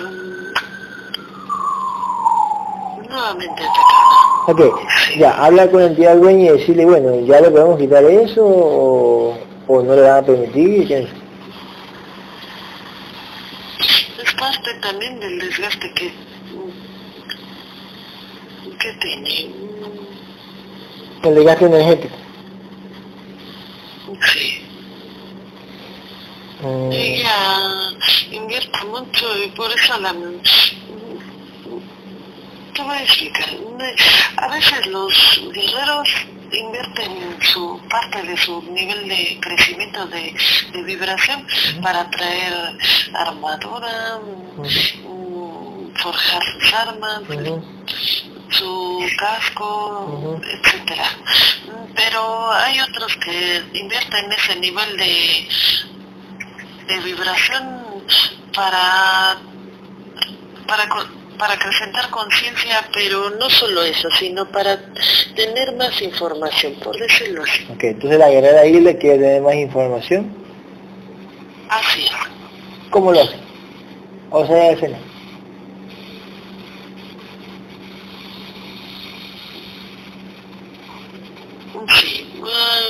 nuevamente atacada. Ok, ya, habla con el tío dueño y decirle, bueno, ya le podemos quitar eso o, o no le van a permitir. ¿qué? Es parte también del desgaste que, que tiene. El desgaste energético. Sí. Mm, Ella invierte mucho y por eso la... Te voy a explicar. A veces los guerreros invierten su parte de su nivel de crecimiento de, de vibración para traer armadura, forjar sus armas, su casco, etcétera. Pero hay otros que invierten ese nivel de, de vibración para para para acrecentar conciencia, pero no solo eso, sino para tener más información, por decirlo así. Ok, entonces la guerrera ahí le quiere tener más información. Así es. ¿Cómo lo hace? O sea, escena. Sí,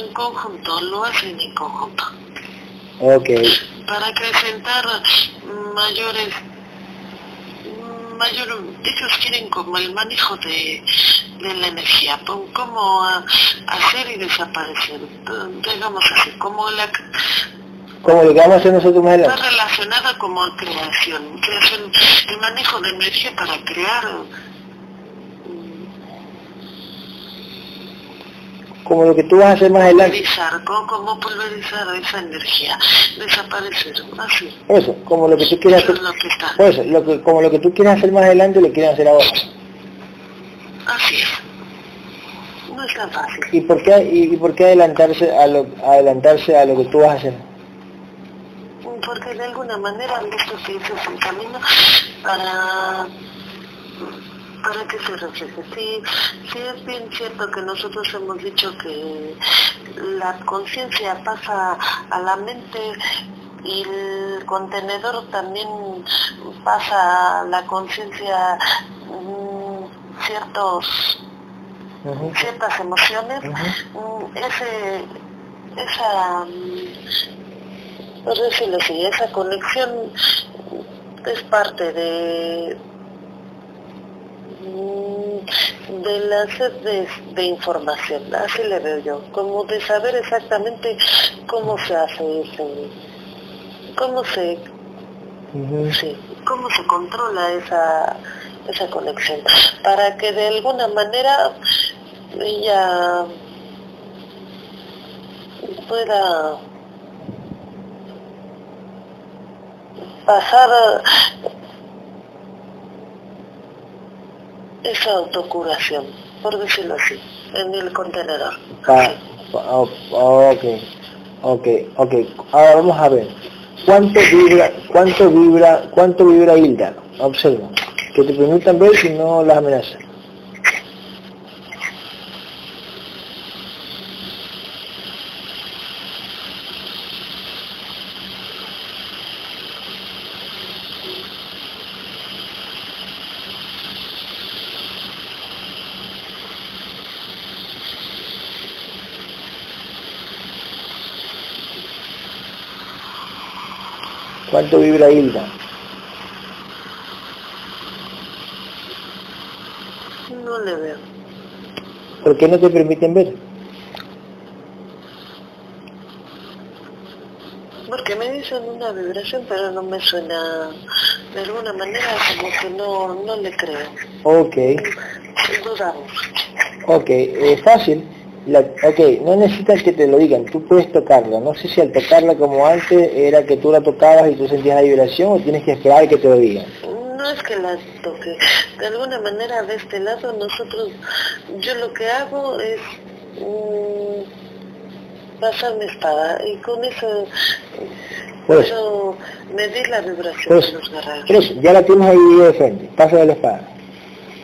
en conjunto, lo hacen en conjunto. Ok, para acrecentar mayores mayor ellos quieren como el manejo de, de la energía cómo hacer y desaparecer digamos así como la como lo que vamos a hacer nosotros más está relacionada como creación creación el manejo de energía para crear Como lo que tú vas a hacer más adelante. pulverizar cómo, pulverizar esa energía desaparecer así Eso, como lo que tú quieres eso hacer. es lo que está Por eso, lo que, como lo que tú quieres hacer más adelante lo quieren hacer ahora. Así es. No es tan fácil. ¿Y por qué, y, y por qué adelantarse a lo, adelantarse a lo que tú vas a hacer? Porque de alguna manera han visto que ese es el camino para, para que se refleje. Sí, sí es bien cierto que nosotros hemos dicho que la conciencia pasa a la mente y el contenedor también pasa a la conciencia mm, ciertos ciertas emociones, mm, ese, esa, por decirlo así, esa conexión es parte de de la sed de, de información, así le veo yo, como de saber exactamente cómo se hace ese, cómo se. Sí, cómo se controla esa, esa conexión, para que de alguna manera ella pueda pasar esa autocuración, por decirlo así, en el contenedor. Pa- pa- o- ok, ok, ok. Ahora vamos a ver. ¿Cuánto vibra, cuánto vibra, cuánto vibra Hilda? Observa. Que te permitan ver si no las amenaza. ¿Cuánto vibra Hilda? No le veo. ¿Por qué no te permiten ver? Porque me dicen una vibración, pero no me suena de alguna manera como que no, no le creo. Ok, Dudamos. ok, es fácil. La, ok, no necesitas que te lo digan, tú puedes tocarla. No sé si al tocarla como antes era que tú la tocabas y tú sentías la vibración o tienes que esperar que te lo digan. No es que la toque. De alguna manera de este lado nosotros, yo lo que hago es mm, pasar mi espada y con eso. Eso, medir la vibración Por de los guerreros. ya la tienes ahí de frente, paso de la espada.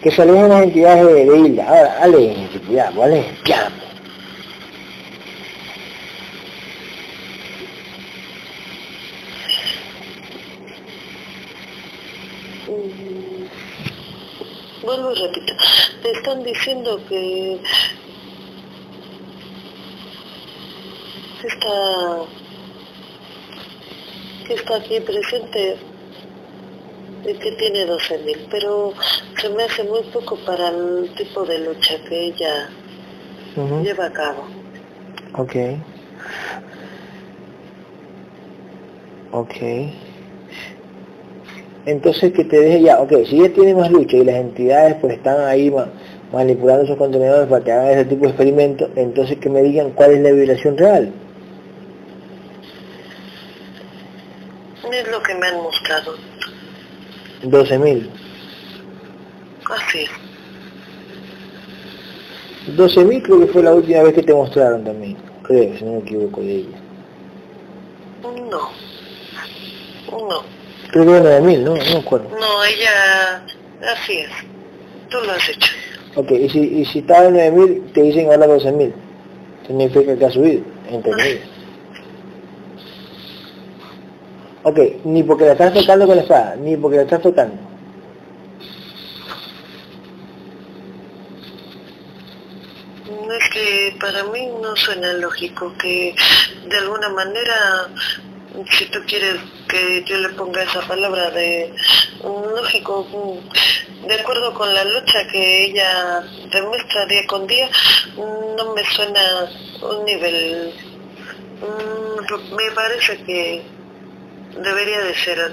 Que se alejen las entidades de, de Hilda. Ahora, aléjense, cuidado, aléjense, ya. Mm, Vuelvo y repito, te están diciendo que está que está aquí presente y que tiene 12.000, pero se me hace muy poco para el tipo de lucha que ella lleva a cabo. Ok. Ok. Entonces que te deje ya, ok, si ella tiene más lucha y las entidades pues están ahí ma- manipulando esos contenedores para que hagan ese tipo de experimentos, entonces que me digan cuál es la vibración real. Es lo que me han mostrado. 12.000. Así es. 12.000 creo que fue la última vez que te mostraron también. Creo, si no me equivoco de ella. No. No. Creo que era 9.000, ¿no? No me acuerdo. No, ella... Así es. Tú lo has hecho. Ok, y si, y si estaba en 9.000, te dicen ahora 12.000. Significa que ha subido, entendido. Ok, ni porque la estás tocando con la espada, ni porque la estás tocando. No es que para mí no suena lógico que de alguna manera, si tú quieres que yo le ponga esa palabra de mm, lógico, mm, de acuerdo con la lucha que ella demuestra día con día, mm, no me suena un nivel, me parece que debería de ser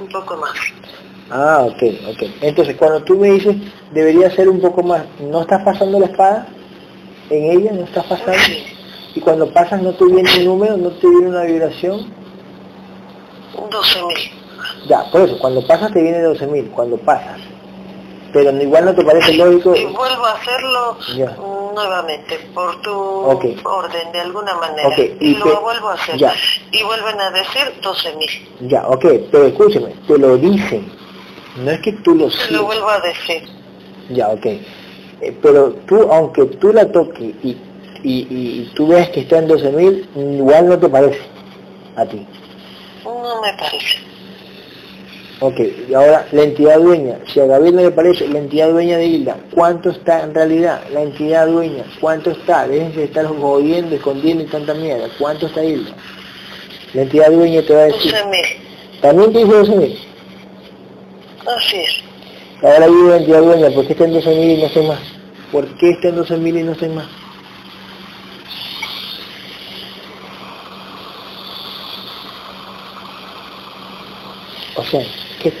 un poco más. Ah, ok, ok. Entonces, cuando tú me dices, debería ser un poco más, ¿no estás pasando la espada en ella? ¿No estás pasando? Sí, Y cuando pasas, ¿no te viene un número? ¿No te viene una vibración? 12 mil. Ya, por eso, cuando pasas te viene 12.000, cuando pasas. Pero igual no te parece lógico... Y vuelvo a hacerlo Ya. nuevamente por tu orden de alguna manera. Y, y lo te- vuelvo a hacer. ya. Y vuelven a decir 12 mil. Ya, ok, pero escúchame, te lo dicen. No es que tú lo Se lo vuelvo a decir. Ya, ok. Eh, pero tú, aunque tú la toques y, y, y, tú ves que está en 12.000, igual no te parece a ti. No me parece. Ok, y ahora la entidad dueña, si a Gabriel no le parece, la entidad dueña de Hilda, ¿cuánto está en realidad? La entidad dueña, ¿cuánto está? Déjense de estar jodiendo, escondiendo y tanta mierda, ¿cuánto está Hilda? La entidad dueña te va a decir, 12 mil. también te dice 12.000. Así es. Ahora digo la entidad dueña, ¿por qué está en 12.000 y no sé más? ¿Por qué está en 12.000 y no sé más? O sea, ¿qué,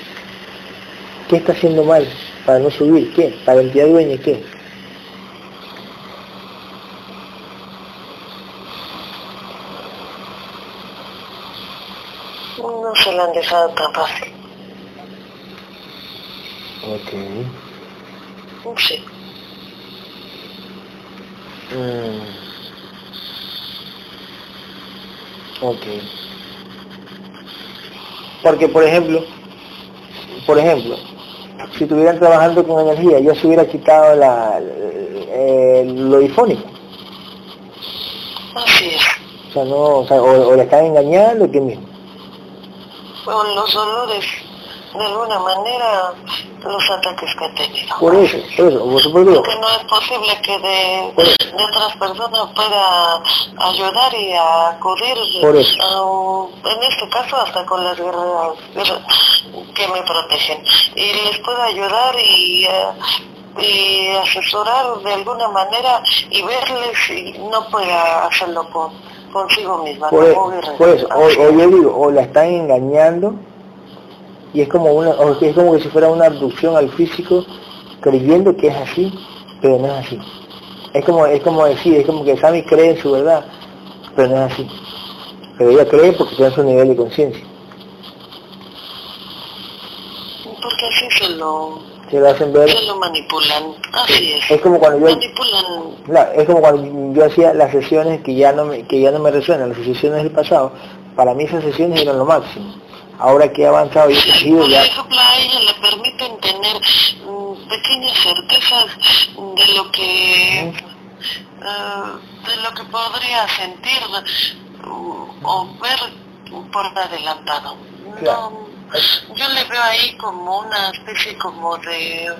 ¿qué está haciendo mal para no subir? ¿Qué? ¿Para la entidad dueña qué? No se lo han dejado tan fácil. Ok. Sí. Mm. Ok. Porque, por ejemplo, por ejemplo, si estuvieran trabajando con energía, ya se hubiera quitado la, eh, lo difónico. Así es. O sea, no, o, sea, o, o le están engañando, ¿qué mismo? Con los dolores, de alguna manera, los ataques que ha tenido. Por eso, por eso, digo, Porque no es posible que de, otras personas pueda ayudar y acudir, Por eso. a- en este caso hasta con las guerreras que me protegen. Y les puedo ayudar y, eh, y asesorar de alguna manera y verles y no pueda hacerlo con, consigo misma. por, guerrera. por eso, o, o yo digo, o la están engañando y es como una, o es como que si fuera una abducción al físico creyendo que es así, pero no es así. Es como, es como decir, es como que Sammy cree en su verdad, pero no es así. Pero ella cree porque tiene su nivel de conciencia. Porque así se lo, Se lo hacen ver, se lo manipulan. Así es. es como cuando yo es como cuando yo hacía las sesiones que ya no me, que ya no me resuenan, las sesiones del pasado, para mí esas sesiones eran lo máximo. Ahora que he avanzado y he Por ejemplo, a ella le permiten tener mm, pequeñas certezas de lo que eh, de lo que podría sentir mm, o ver por adelantado. No, yo le veo ahí como una especie como de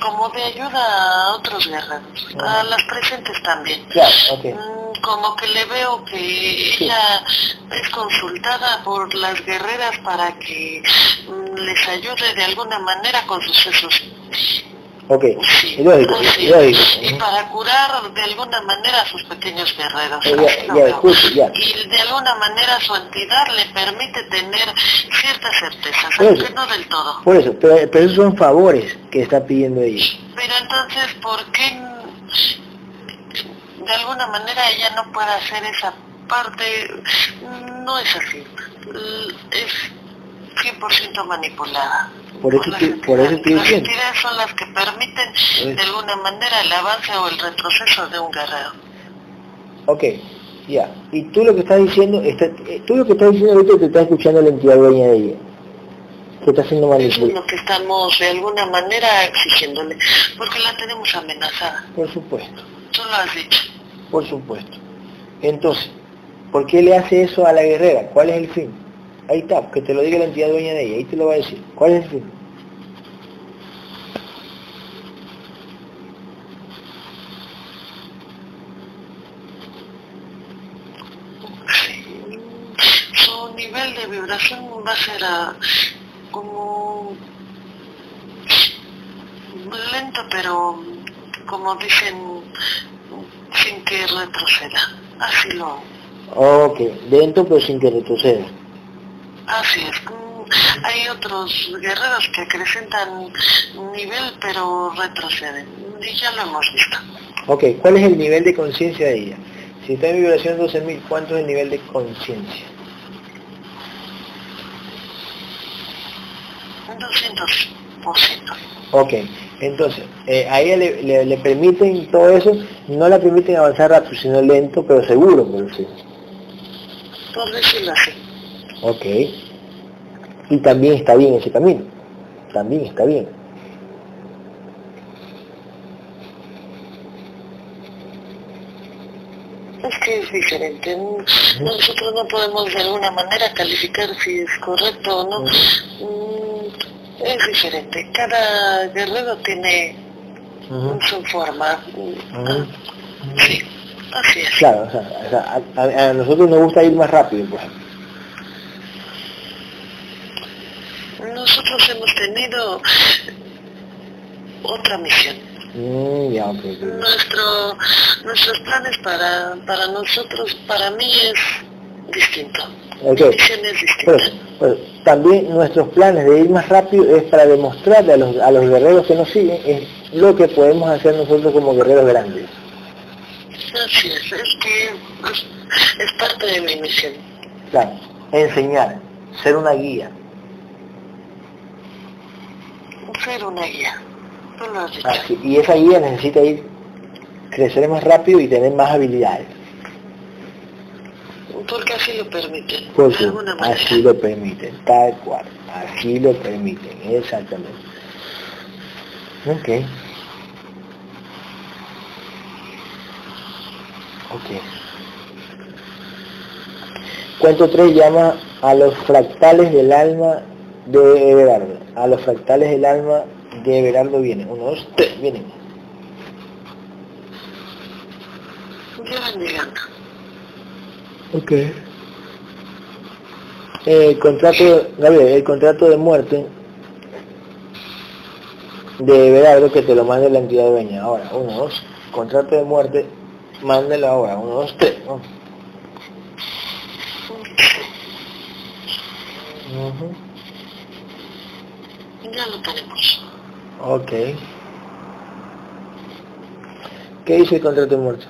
como de ayuda a otros guerreros, a las presentes también. Mm, como que le veo que ella es consultada por las guerreras para que mm, les ayude de alguna manera con sucesos Ok, sí, Y para curar de alguna manera a sus pequeños guerreros. Y de alguna manera su entidad le permite tener ciertas certezas, aunque no del todo. Por eso, pero, esos son favores que está pidiendo ella. Pero entonces, ¿por qué de alguna manera ella no puede hacer esa parte? No es así. Es 100% manipulada. Por eso, por eso estoy diciendo. Las son las que permiten de alguna manera el avance o el retroceso de un guerrero. Ok, ya. Y tú lo que estás diciendo, está, eh, tú lo que estás diciendo ahorita te está escuchando la entidad dueña de ella. Que está haciendo. Es lo que estamos de alguna manera exigiéndole, porque la tenemos amenazada. Por supuesto. Tú lo has dicho. Por supuesto. Entonces, ¿por qué le hace eso a la guerrera? ¿Cuál es el fin? Ahí está, que te lo diga la entidad dueña de ella, ahí te lo va a decir. ¿Cuál es el fin? Su nivel de vibración va a ser como lento, pero como dicen, sin que retroceda. Así lo... Ok, lento pero sin que retroceda. Así es. Hay otros guerreros que acrecentan nivel pero retroceden. Y ya lo hemos visto. Ok, ¿cuál es el nivel de conciencia de ella? Si está en vibración 12.000, ¿cuánto es el nivel de conciencia? 200%. Ok, entonces, eh, a ella le, le, permiten todo eso, no la permiten avanzar rápido, sino lento, pero seguro, por decirlo. Por decirlo así. Ok. Y también está bien ese camino. También está bien. Es que es diferente. Nosotros no podemos de alguna manera calificar si es correcto o no. Es diferente. Cada guerrero tiene su forma. Sí, así es. Claro, o sea, a, a, nosotros nos gusta ir más rápido, por ejemplo. nosotros hemos tenido otra misión. Mm, Nuestro, nuestros planes para, para nosotros, para mí es distinto. Okay. misión es distinta. También nuestros planes de ir más rápido es para demostrarle a los, a los guerreros que nos siguen es lo que podemos hacer nosotros como guerreros grandes. Así es, es que es, es parte de mi misión. Claro, enseñar, ser una guía ser una guía. y esa guía necesita ir, crecer más rápido y tener más habilidades. Porque así lo permiten. Porque así lo permiten, tal cual. Así lo permiten, exactamente. Ok. Ok. Cuento 3 llama a los fractales del alma de Everardo. A los fractales del alma de Everardo viene. Uno, dos, tres, vienen. Ok. El contrato, Gabriel, el contrato de muerte de Everardo que te lo mande la entidad dueña. Ahora, uno, dos, contrato de muerte, mándelo ahora. Uno, dos, tres. ¿no? Ya lo tenemos. Ok. ¿Qué dice el contrato de muerte?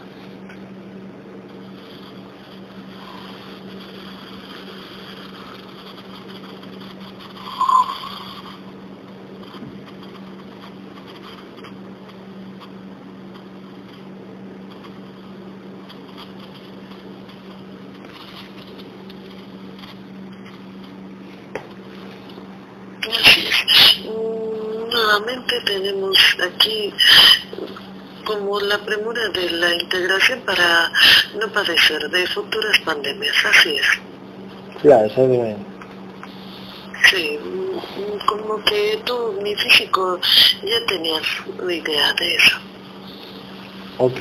efectivamente tenemos aquí como la premura de la integración para no padecer de futuras pandemias, así es. Claro, bien. Sí, como que tú, mi físico, ya tenías idea de eso. Ok.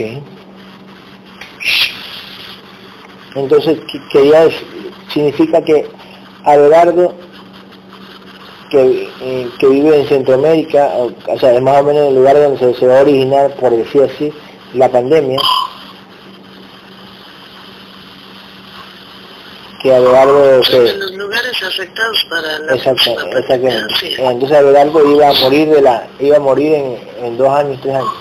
Entonces, quería significa que a lo largo que, eh, que vive en Centroamérica, o, sea, es más o menos el lugar donde se, va a originar, por decir así, la pandemia, que a lo largo de... los lugares afectados para la exacto, exactamente. Entonces a lo largo iba a morir de la, iba a morir en, en dos años, tres años.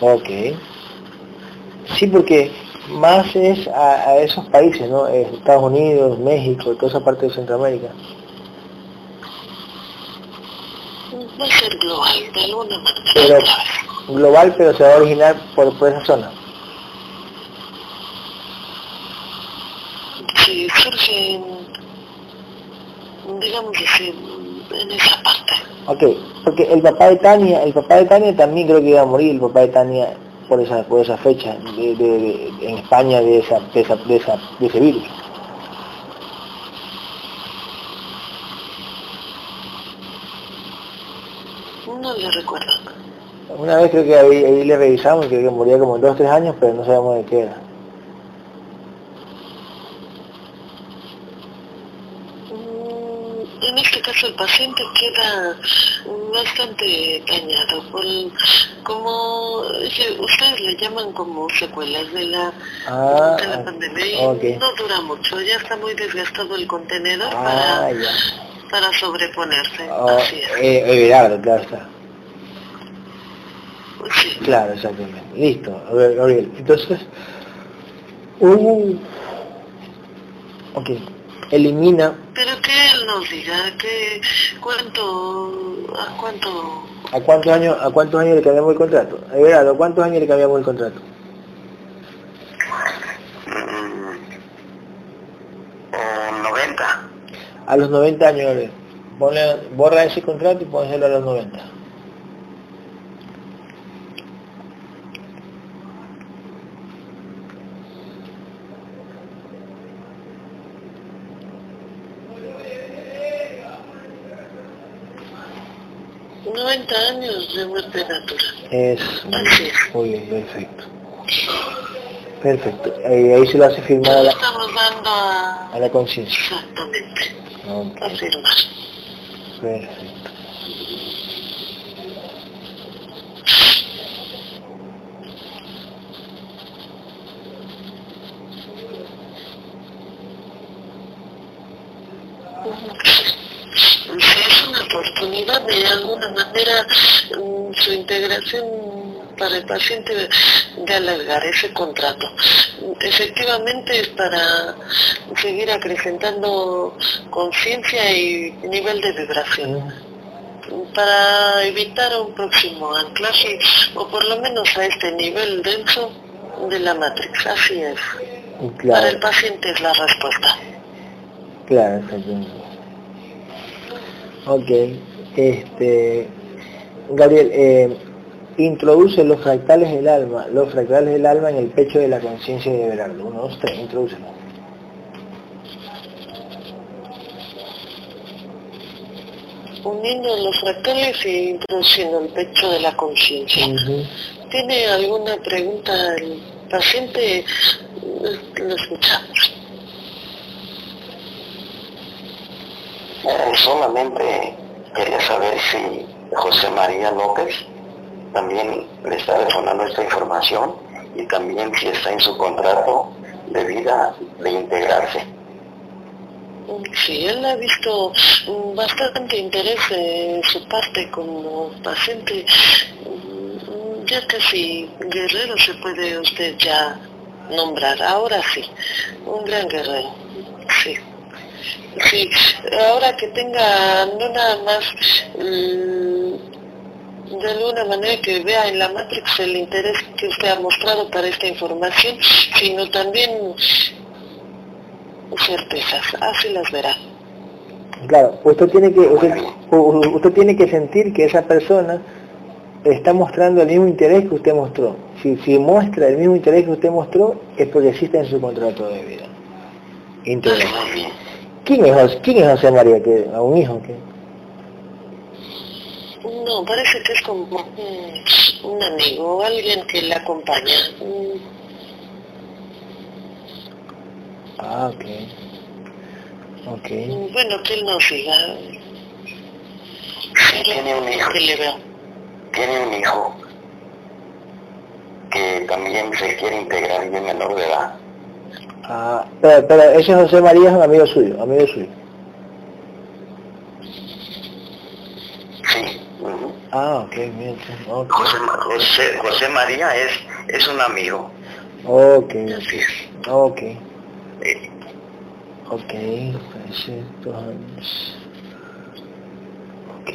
Ok. Sí, porque más es a, esos países, ¿no? Estados Unidos, México, toda esa parte de Centroamérica. Va a ser global, de alguna manera. Pero, global, pero se va a originar por, por esa zona. Sí, surge, en, digamos así, en esa parte. Ok, porque el papá de Tania, el papá de Tania también creo que iba a morir, el papá de Tania por esa, por esa fecha de, de, en España de, esa, de, esa, de, esa, de ese virus. No le recuerdo. Una vez creo que ahí, ahí le revisamos, creo que moría como en dos o tres años, pero no sabemos de qué era. en este caso el paciente queda bastante dañado por como ustedes le llaman como secuelas de la, ah, de la pandemia y no dura mucho, ya está muy desgastado el contenedor ah, para, para sobreponerse. Oh, Así es. Eh, claro, claro está. Sí. Claro, exactamente. Listo, Gabriel. Entonces, uh, ok elimina... Pero que él nos diga, que cuánto, a cuánto... ¿A cuántos años, a cuántos años le cambiamos el contrato? Everardo, ¿a cuántos años le cambiamos el contrato? Mm, 90. A los 90 años, Ponle, borra ese contrato y pónselo a los 90. 90 años de muerte natural. Es muy bien, perfecto. Perfecto. Ahí, ahí se lo hace firmar a la, estamos dando a, a la conciencia. Exactamente. Okay. A firmar. Perfecto. oportunidad de alguna manera mm, su integración para el paciente de alargar ese contrato. Efectivamente es para seguir acrecentando conciencia y nivel de vibración para evitar un próximo anclaje o por lo menos a este nivel denso de la matrix, así es. Para el paciente es la respuesta. Claro, Ok, este, Gabriel, eh, introduce los fractales del alma, los fractales del alma en el pecho de la conciencia de Everardo. Uno, dos, tres, introdúcelo. Uniendo los fractales e introduciendo el pecho de la conciencia. ¿Tiene alguna pregunta el paciente? Lo escuchamos. Eh, solamente quería saber si José María López también le está resonando esta información y también si está en su contrato de vida de integrarse. Sí, él ha visto bastante interés de su parte como paciente. Ya casi guerrero se puede usted ya nombrar, ahora sí, un gran guerrero, sí. Sí, ahora que tenga no nada más mm, de alguna manera que vea en la Matrix el interés que usted ha mostrado para esta información, sino también certezas, así las verá. Claro, usted tiene que usted, usted tiene que sentir que esa persona está mostrando el mismo interés que usted mostró. Si, si muestra el mismo interés que usted mostró, es porque existe en su contrato de vida. Interés. ¿Quién es, ¿Quién es José María? ¿Que, ¿A un hijo? ¿qué? No, parece que es como un, amigo, alguien que le acompaña. Ah, ok. Ok. Bueno, que él no siga. Tiene un hijo. Que le veo. Tiene un hijo que también se quiere integrar y es menor de edad. Ah, pero, pero ese José María es un amigo suyo, amigo suyo. Sí. Ah, ok, bien. Ok, José, José, José María es, es un amigo. ok, Así es. ok. Eh, Ok, hace dos años. Ok.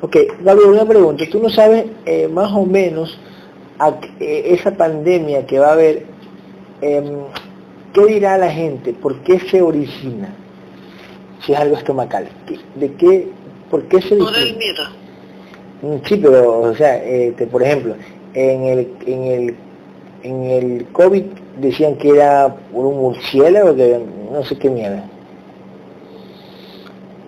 Ok, Gabriel, una pregunta. ¿Tú no sabes eh, más o menos a- eh, esa pandemia que va a haber, em, qué dirá la gente? ¿Por qué se origina? Si es algo estomacal. ¿Qué- ¿De qué? ¿Por qué se Por el miedo. Mm, Sí, pero, o sea, este, por ejemplo, en el, en el, en el COVID decían que era por un murciélago, que no sé qué mierda.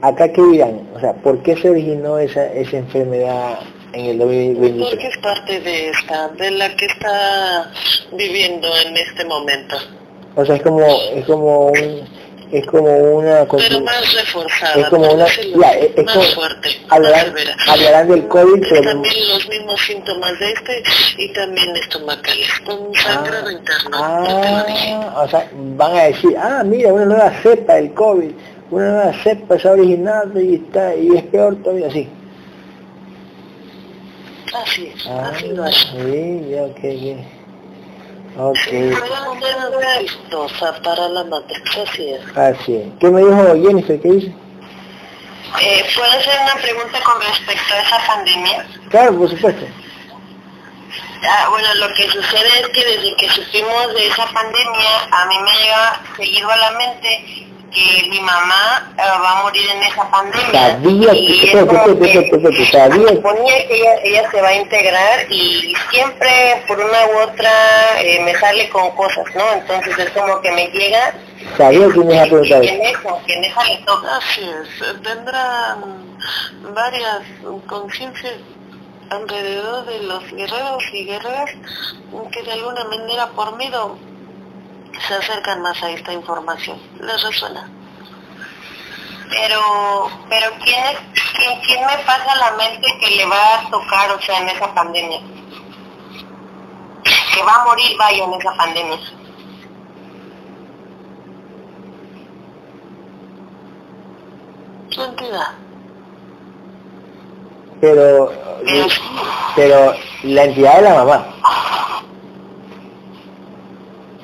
Acá qué dirán, o sea, ¿por qué se originó esa, esa enfermedad en el Porque 2023? es parte de esta, de la que está viviendo en este momento. O sea, es como, es como un, es como una Pero más reforzada, es como una, ya, es, es más como, fuerte, hablarán, hablarán del COVID, pero También los mismos síntomas de este y también estomacales, con sangrado interno. ya te lo dije. Ah, o sea, van a decir, ah, mira, una nueva cepa del COVID, una nueva cepa se ha originado y está y es peor todavía así. Así es, Ah, así lo es. sí, ya, ok, ok. Ok, Puede vistosa para la matriz, así es. así es. ¿Qué me dijo Jennifer? ¿Qué dice? Eh, ¿Puedo hacer una pregunta con respecto a esa pandemia? Claro, por supuesto. Ah, bueno, lo que sucede es que desde que supimos de esa pandemia, a mí me llega seguido a la mente que mi mamá eh, va a morir en esa pandemia. Sabía y que, suponía que ella, ella se va a integrar y siempre por una u otra eh, me sale con cosas, ¿no? Entonces es como que me llega sabía que me iba a preguntar que en eso. eso, que en esa le toca. Así es, tendrán varias conciencias alrededor de los guerreros y guerreras que de alguna manera por miedo se acercan más a esta información. ¿Les resuena? Pero, pero ¿quién, es, quién, quién me pasa a la mente que le va a tocar, o sea, en esa pandemia? Que va a morir, vaya, en esa pandemia. Su entidad. Pero, Pero, pero la entidad de la mamá,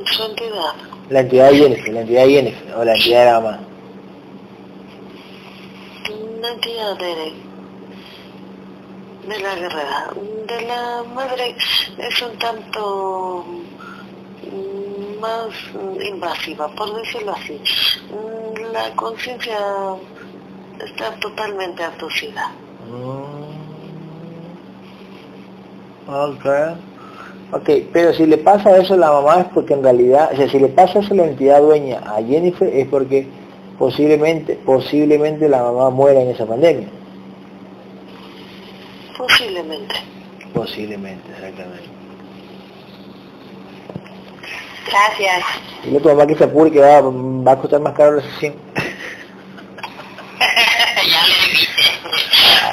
su entidad. la entidad de Jennifer, la entidad de Jennifer, o la entidad de la mamá. Una entidad de, de la guerrera. De la madre es un tanto más invasiva, por decirlo así. La conciencia está totalmente abducida. Mm. Ok. Ok, pero si le pasa eso a la mamá es porque en realidad, o sea, si le pasa eso a la entidad dueña a Jennifer es porque posiblemente, posiblemente la mamá muera en esa pandemia. Posiblemente. Posiblemente, exactamente. Gracias. Dile a tu mamá que se apure que va, va a costar más caro la sesión. ya le dije,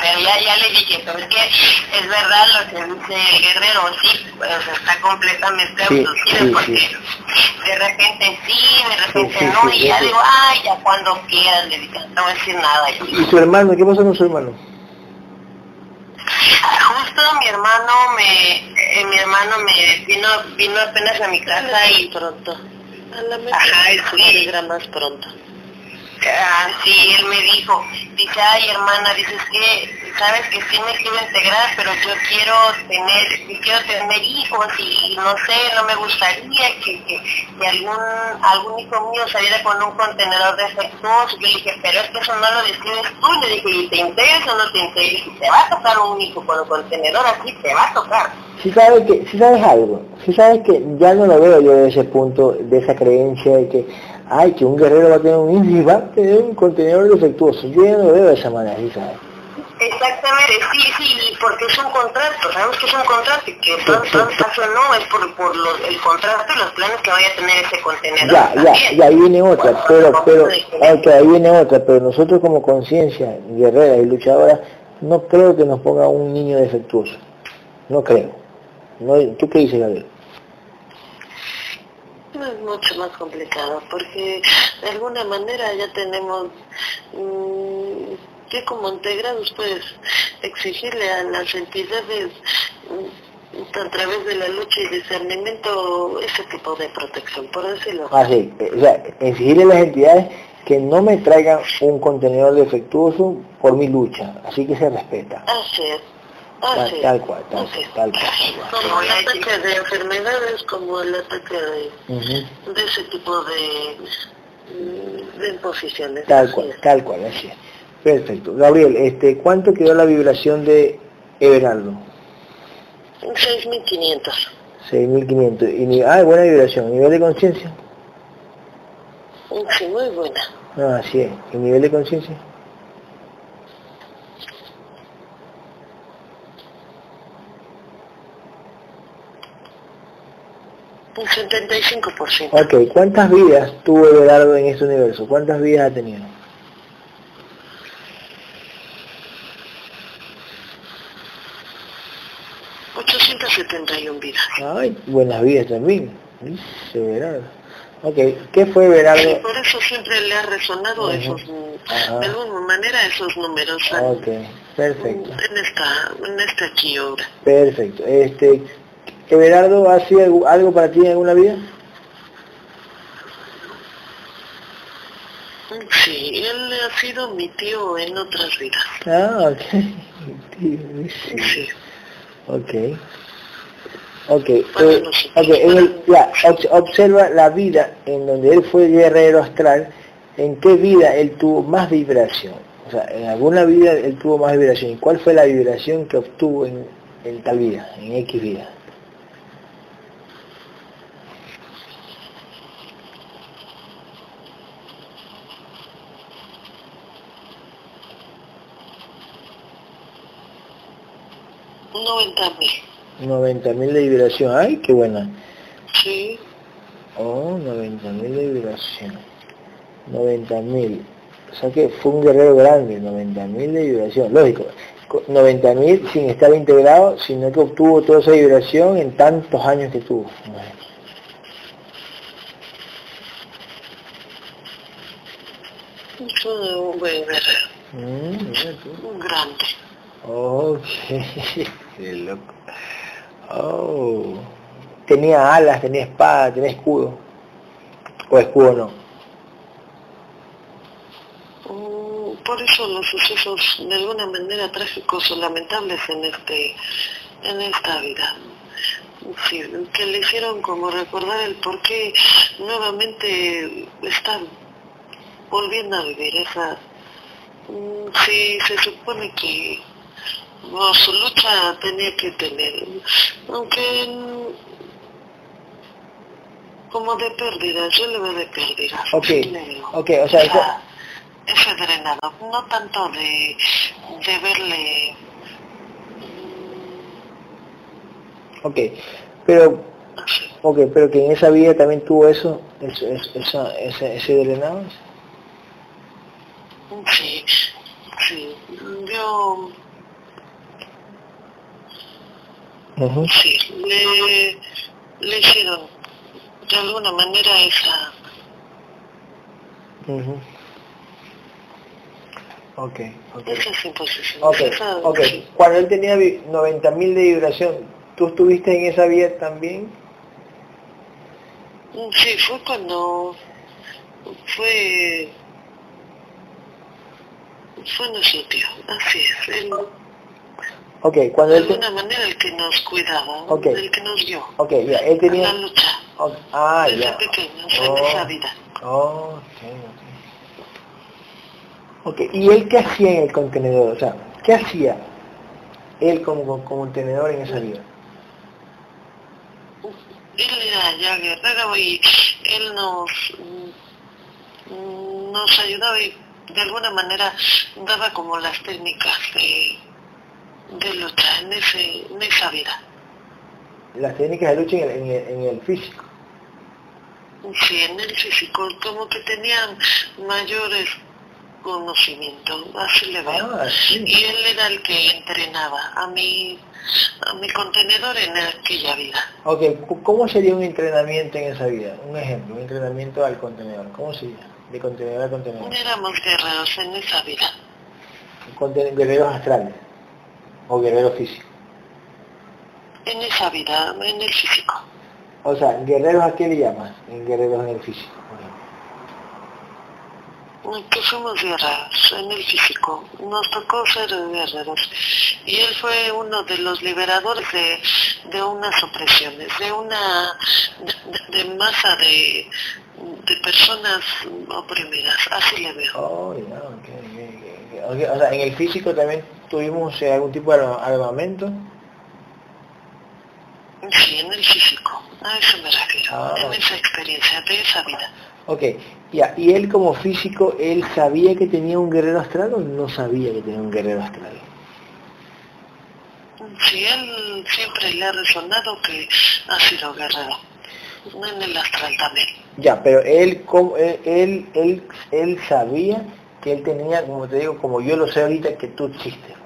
pero ya, ya le dije, pero es que es verdad lo que dice el guerrero, sí, pues está completamente Sí, abducido sí, porque sí. de repente sí, de repente sí, no, sí, y sí, ya digo, ay, ya cuando quieras, le dije, no voy a decir nada. ya. ¿Y su hermano? ¿Qué pasó con su hermano? Justo mi hermano me, eh, mi hermano me vino, vino apenas a mi casa y pronto. A la Ajá, sí. más pronto. Ah, sí, él me dijo, dice, ay hermana, dices que sabes que sí me quiero integrar, pero yo quiero tener, quiero tener hijos y no sé, no me gustaría que, que, algún, algún hijo mío saliera con un contenedor defectuoso. Yo le dije, pero es que eso no lo decides tú. Le dije, ¿y te integras o no te integras? Si te va a tocar un hijo con un contenedor así, te va a tocar. Si sabes, que, si sabes algo, si sabes que ya no lo veo yo de ese punto, de esa creencia de que, ay, que un guerrero va a tener un hijo y va a tener un contenedor defectuoso. Yo ya no veo de esa manera, ¿sí sabes? Exactamente, sí, sí, porque es un contrato, sabemos que es un contrato y que son, son no es por, por los, el contrato y los planes que vaya a tener ese contenedor. Ya, ya, y ahí viene otra, pero, pero, okay, ahí viene otra, pero nosotros como conciencia guerrera y luchadora, no creo que nos ponga un niño defectuoso, no creo. No, ¿Tú qué dices, Gabriel? Es mucho más complicado, porque de alguna manera ya tenemos... Mmm, que como integrados pues exigirle a las entidades mm, a través de la lucha y discernimiento ese tipo de protección, por decirlo así. Ah, o sea, exigirle a las entidades que no me traigan un contenedor defectuoso por mi lucha, así que se respeta. Así es. Así tal, cual, tal, tal, cual. Como el ataque de enfermedades, como el ataque de, de ese tipo de, de imposiciones. Tal cual, tal cual, así es. Perfecto. Gabriel, este, ¿cuánto quedó la vibración de Everaldo? 6.500. 6.500. Y ah, buena vibración. ¿Nivel de conciencia? Sí, muy buena. Ah, sí es. ¿Y nivel de conciencia? Un 75%. Ok, ¿cuántas vidas tuvo Everardo en este universo? ¿Cuántas vidas ha tenido? 871 vidas. Ay, buenas vidas también. Dice Ok, ¿qué fue Berardo? por eso siempre le ha resonado esos, de alguna manera esos números. Ok, perfecto. En esta, en esta aquí obra. Perfecto. Este, ¿Everardo ha sido algo para ti en alguna vida? Sí, él ha sido mi tío en otras vidas. Ah, ok. Tío, sí. Ok. Ok, eh, okay el, ya, observa la vida en donde él fue guerrero astral, en qué vida él tuvo más vibración. O sea, en alguna vida él tuvo más vibración. ¿Y cuál fue la vibración que obtuvo en, en tal vida, en X vida? Noventa mil. 90.000 de vibración. ¡Ay, qué buena! Sí. Oh, 90.000 de vibración. 90.000. O sea que fue un guerrero grande, 90.000 de vibración. Lógico, 90.000 sin estar integrado, sino que obtuvo toda esa vibración en tantos años que tuvo. un buen guerrero. Mm, un grande. Ok, Oh. Tenía alas, tenía espada, tenía escudo. O escudo no. Mm, por eso los sucesos de alguna manera trágicos o lamentables en este en esta vida. Sí, que le hicieron como recordar el por qué nuevamente están volviendo a vivir esa... Mm, sí, se supone que no, su lucha tenía que tener, aunque como de pérdida, yo le veo de pérdida. Ok, ok, o sea... Esa, ese drenado, no tanto de, de verle... Ok, pero... Ok, pero que en esa vida también tuvo eso, eso, esa, ese, ese drenado. Sí, sí, yo Sí, le, le hicieron de alguna manera esa... Uh Ok, ok. Esa imposición. Ok, ok. Cuando él tenía 90.000 de vibración, ¿tú estuviste en esa vida también? Sí, fue cuando fue fue nuestro tío, así es. Él Ok, cuando De él... alguna manera el que nos cuidaba, Ok. el que nos dio Ok, ya, él tenía... la lucha Ah, ya. pequeños Oh. en esa vida. Ok, ok. Ok, ¿y él qué hacía en el contenedor? O sea, ¿qué hacía él como, como contenedor en esa vida? Él era ya guerrero y él nos, mm, nos ayudaba y de alguna manera daba como las técnicas de, de lucha en, ese, en esa vida. Las técnicas de lucha en el, en el, en el físico. Sí, en el físico, como que tenían mayores conocimientos, así le veo. Ah, sí. Y él era el que entrenaba a mi, a mi contenedor en aquella vida. Ok, ¿cómo sería un entrenamiento en esa vida? Un ejemplo, un entrenamiento al contenedor. ¿Cómo sería? De contenedor a contenedor. Éramos guerreros en esa vida. Conten- guerreros astrales o guerreros físicos. En esa vida, en el físico. O sea, guerreros a qué le llamas? En guerreros en el físico. Que fuimos guerreros en el físico. Nos tocó ser guerreros. Y él fue uno de los liberadores de, de unas opresiones, de una de, de masa de, de personas oprimidas. Así le veo. Oh, ya, ok, ok, ok. Ok, O sea, en el físico también tuvimos eh, algún tipo de arma- armamento. Sí, en el físico. A eso me refiero. Ah. En esa experiencia, de esa vida. Ok, ya. ¿Y él como físico, él sabía que tenía un guerrero astral o no sabía que tenía un guerrero astral? Sí, él siempre le ha resonado que ha sido guerrero. En el astral también. Ya, pero él, como, él, él, él, él sabía que él tenía, como te digo, como yo lo sé ahorita, que tú existes.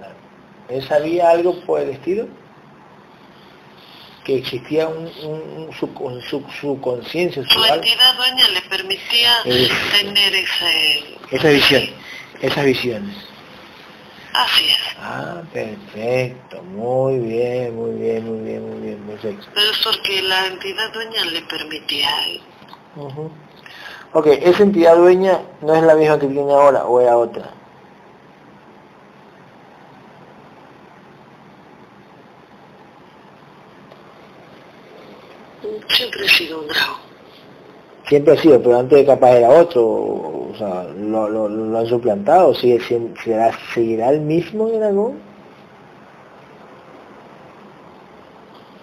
¿Él sabía algo por el estilo? Que existía un, un- su, su, su conciencia, su entidad dueña le permitía Es- tener ese... Esa visión, esas visiones. Así es. Ah, perfecto, muy bien, muy bien, muy bien, muy bien, perfecto. Pero es porque la entidad dueña le permitía. Ujú. Ok, esa entidad dueña no es la misma que tiene ahora o era otra. Siempre he sido un dragón. Siempre ha sido, pero antes capaz era otro, o sea, lo, lo, lo han suplantado, sigue, será, ¿seguirá el mismo dragón?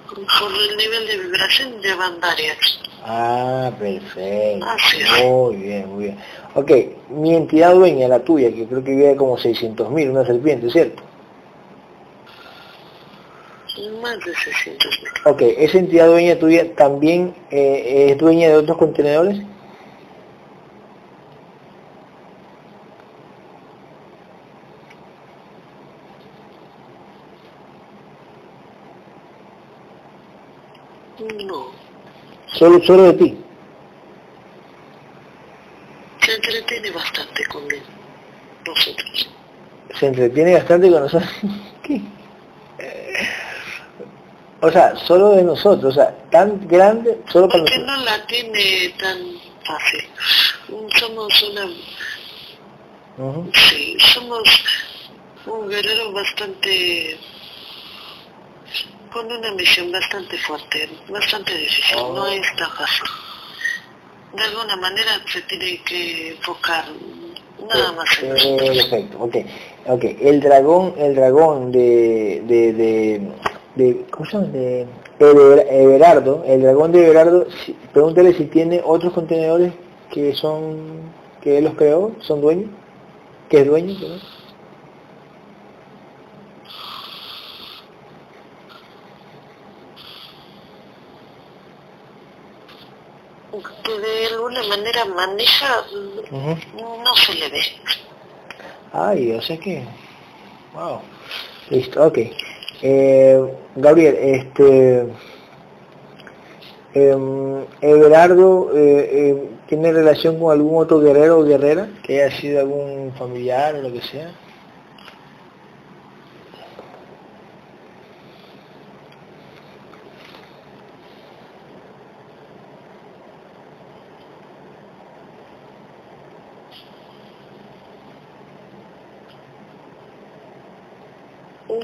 Por el nivel de vibración llevan varias. Ah, perfecto, Así es. muy bien, muy bien. Ok, mi entidad dueña, la tuya, que creo que vive como 600.000, una serpiente, ¿cierto? Más de 600 mil. Ok, ¿esa entidad dueña tuya también eh, es dueña de otros contenedores? No. Solo, solo de ti. Se entretiene bastante con él. Nosotros. Se entretiene bastante con nosotros. ¿Qué? O sea, solo de nosotros, o sea, tan grande, solo para Porque nosotros. no la tiene tan fácil. Somos una. Sí, somos un guerrero bastante con una misión bastante fuerte, bastante difícil, Oh. no es tan fácil. De alguna manera se tiene que enfocar nada más en eso. Perfecto, ok. Ok, el dragón, el dragón de, de, de, de ¿cómo se llama? De Ever- Everardo, el dragón de Everardo, si- pregúntale si tiene otros contenedores que son, que él los creó, son dueños, que es dueño. Que de alguna manera maneja, no se le ve. Ay, o sea que, wow. Listo, ok. Eh, Gabriel, este, em, eh, eh, tiene relación con algún otro guerrero o guerrera que haya sido algún familiar o lo que sea.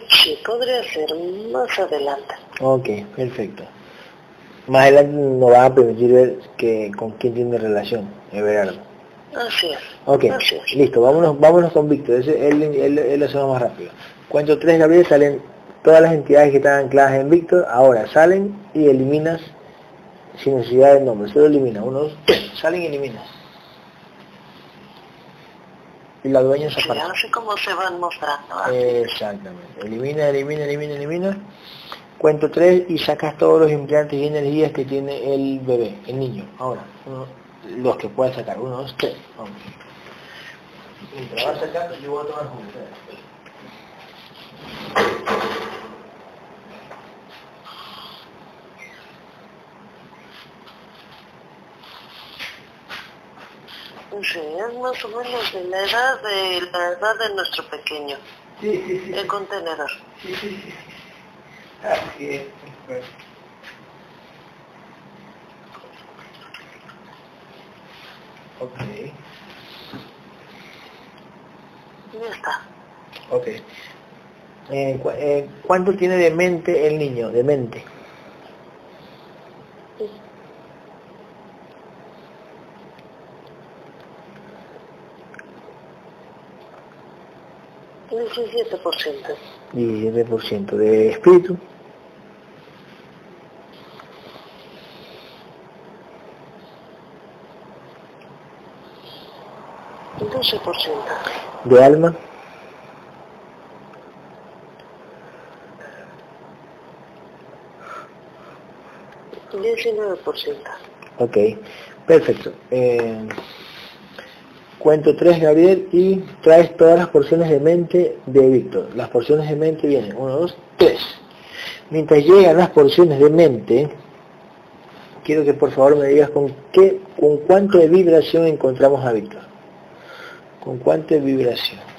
Sí, podría ser más adelante. Ok, perfecto. Más adelante nos va a permitir ver que, con quién tiene relación, Everardo. Así es. Ok, Así es. listo, vámonos, vámonos con Víctor, ese, él, él, él lo hace más rápido. Cuento tres, Gabriel, salen todas las entidades que están ancladas en Víctor, ahora salen y eliminas sin necesidad de nombre, solo elimina, uno, dos, tres, salen y eliminas. Y la dueña se Sí, aparece. así como se van mostrando. así. Exactamente. Elimina, elimina, elimina, elimina. Cuento tres y sacas todos los implantes y energías que tiene el bebé, el niño. Ahora, uno, los que puedas sacar. Uno, dos, tres. Vamos. Mientras vas sacando, yo voy a tomar. Sí, es más o menos de la edad de la edad de nuestro pequeño, Sí, sí, sí. el contenedor. Sí, sí, sí. Así es. pues. Ok, Ya está. ok. Eh, cu- eh, ¿Cuánto tiene de mente el niño? De mente. Diecisiete por ciento. 17% de espíritu. Doce por ciento. de alma, Diecinueve por ciento. ok, perfecto. Eh, cuento 3, Gabriel, y traes todas las porciones de mente de Víctor. Las porciones de mente vienen 1, 2, 3. Mientras llegan las porciones de mente, quiero que por favor me digas con qué, con cuánto de vibración encontramos a Víctor. ¿Con cuánto de vibración?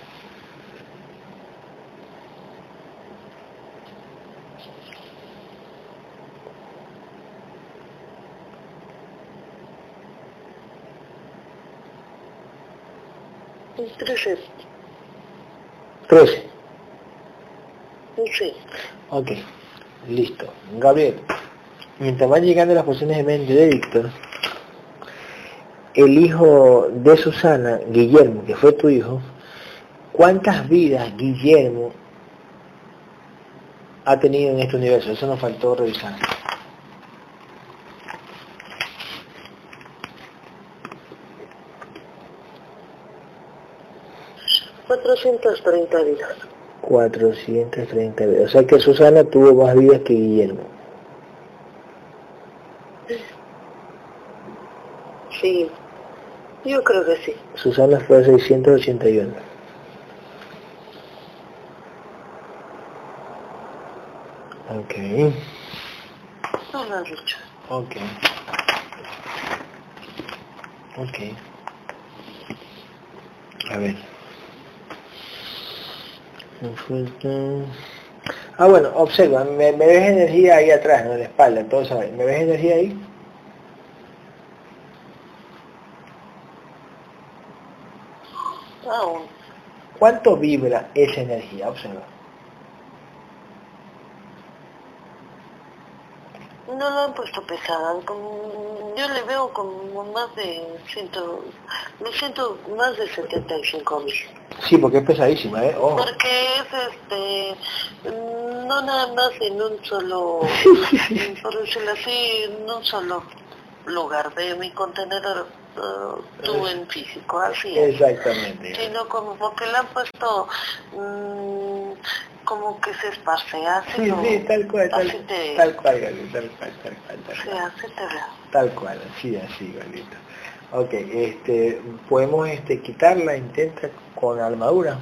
Trece. 13. Sí. Ok, listo. Gabriel, mientras van llegando las porciones de mente de Víctor, el hijo de Susana, Guillermo, que fue tu hijo, ¿cuántas vidas Guillermo ha tenido en este universo? Eso nos faltó revisar. Cuatrocientos treinta vidas. 430 vidas. O sea que Susana tuvo más vidas que Guillermo. Sí. Yo creo que sí. Susana fue 681. Ok, has dicho. ok. Ok. A ver. Ah, bueno, observa, me, me ves energía ahí atrás, ¿no? en la espalda, entonces, ¿me ves energía ahí? ¿Cuánto vibra esa energía? Observa. No lo han puesto pesada. como- yo le veo como más de ciento, me siento más de 75 mil. Sí, porque es pesadísima, ¿eh? Porque es este, no nada más en un solo, por decirlo así, en un solo lugar de mi contenedor, tú en físico, así es. Exactamente. Sino como porque le han puesto mm, como que se esparce, así Sí, sí, tal cual, tal, así te, tal cual, tal cual, tal cual, tal sí, cual. así te veo. Tal cual, así, así, Galito. Ok, este, podemos este, quitarla, intenta con armadura,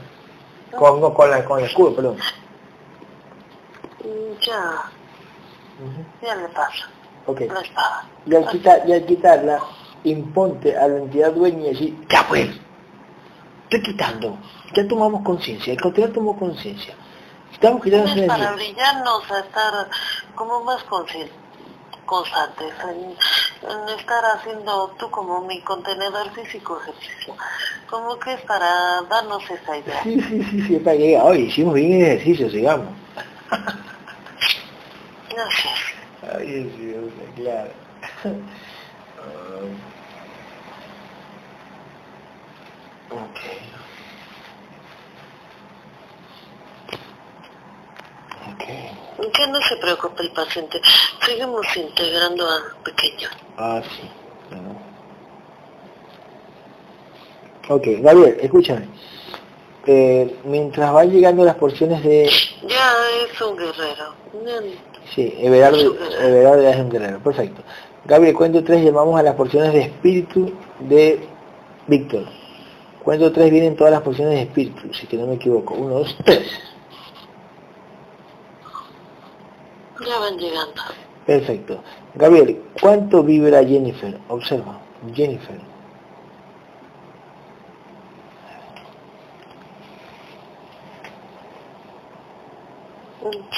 con, no, con, la, con el escudo, perdón. Mm, Ya, ya le pasa, Ok, la espada. y al, quitar, y al quitarla, imponte a la entidad dueña y decir, ya pues, estoy quitando, ya tomamos conciencia, el contenedor tomó conciencia. Estamos esa Es para brillarnos, a estar como más consci- constantes. En- en estar haciendo tú como mi contenedor físico ejercicio. Como que es para darnos esa idea. Sí, sí, sí, sí, para que hoy hicimos bien ejercicio, sigamos. Gracias. Ay, sí, claro. ok. Ok. Que no se preocupe el paciente. Seguimos integrando al pequeño. Ah, sí. Bueno. Ok, Gabriel, escúchame. Eh, mientras van llegando las porciones de... Ya es un guerrero. Sí, Everardo, Everardo ya es un guerrero, perfecto. Gabriel, cuento tres, llamamos a las porciones de espíritu de Víctor. Cuento tres, vienen todas las porciones de espíritu, si que no me equivoco. Uno, dos, tres. Ya van llegando. Perfecto. Gabriel, ¿cuánto vibra Jennifer? Observa, Jennifer.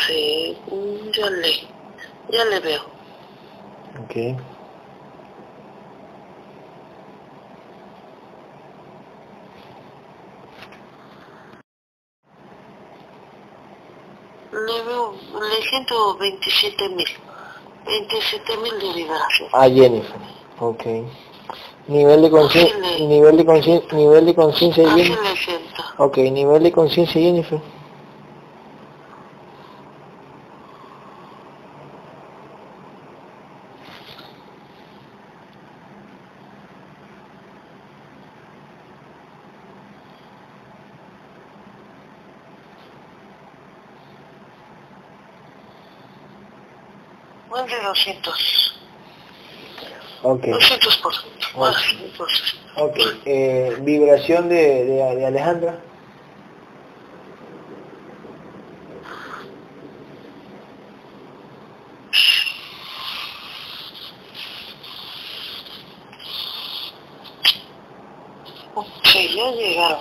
Sí, ya le, ya le veo. Ok. Le veo, le siento 27 mil. 27 mil de vibración. A Jennifer. Ok. Nivel de conciencia, nivel de conciencia, nivel de conciencia Jennifer. Ok, nivel de conciencia Jennifer. Más de 200. Ok. 200 por más, pues, Ok. Eh, vibración de, de, de Alejandra. Ya llegaron.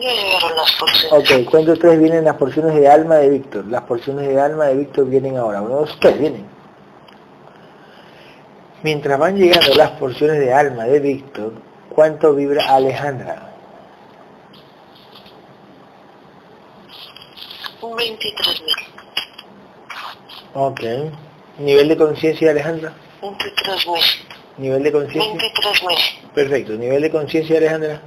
Ya llegaron las porciones. Ok, cuento tres vienen las porciones de alma de Víctor. Las porciones de alma de Víctor vienen ahora. Uno, dos, tres, vienen. Mientras van llegando las porciones de alma de Víctor, ¿cuánto vibra Alejandra? Un 23 mil. Ok. Nivel de conciencia de Alejandra. 23 mil. Nivel de conciencia. 23 mil. Perfecto. Nivel de conciencia de Alejandra.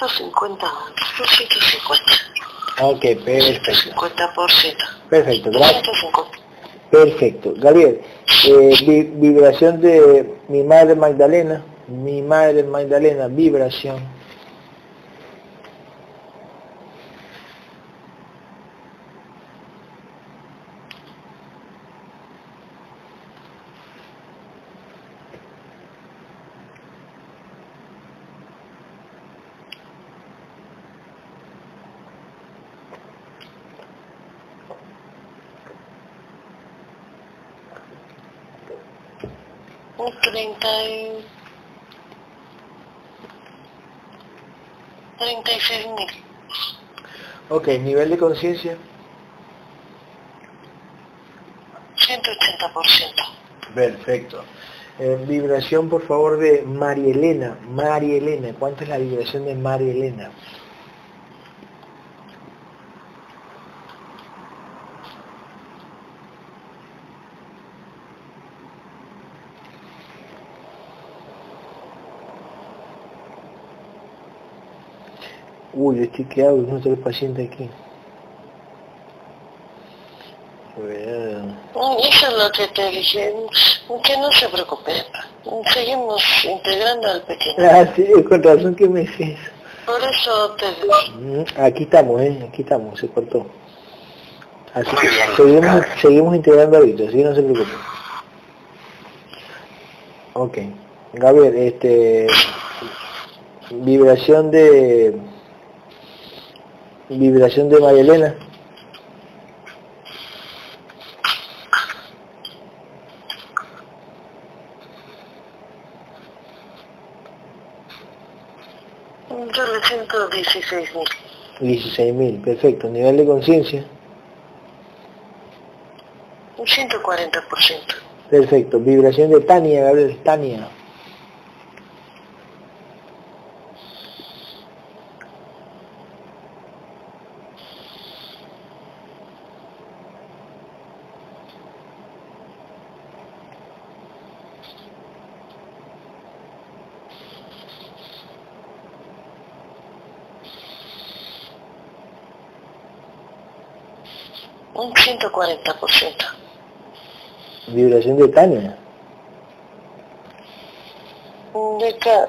Doscientos cincuenta. Doscientos cincuenta. Ok, perfecto. Cincuenta por ciento. Perfecto, gracias. Perfecto. Gabriel, eh, vi- vibración de mi madre Magdalena. Mi madre Magdalena, vibración. Un treinta y... Treinta y seis mil. Ok, nivel de conciencia. Ciento ochenta por ciento. Perfecto. Eh, vibración, por favor, de María Elena. María Elena, ¿cuánto es la vibración de María Elena? Uy, estoy quedado con otro paciente aquí. Bueno. Eso es lo que te dije, que no se preocupe. Seguimos integrando al pequeño. Ah, sí, con razón que me dices. Por eso te Mm, Aquí estamos, ¿eh? Aquí estamos, se cortó. Así que seguimos, seguimos integrando a Víctor, así que no se preocupe. Ok. Gabriel, este... Vibración de vibración de María Elena. Yo le siento 16.000. 16.000, perfecto. Nivel de conciencia. Un 140%. Perfecto. Vibración de Tania, Gabriel, Tania. Un 140%. Vibración de Tania. De ca-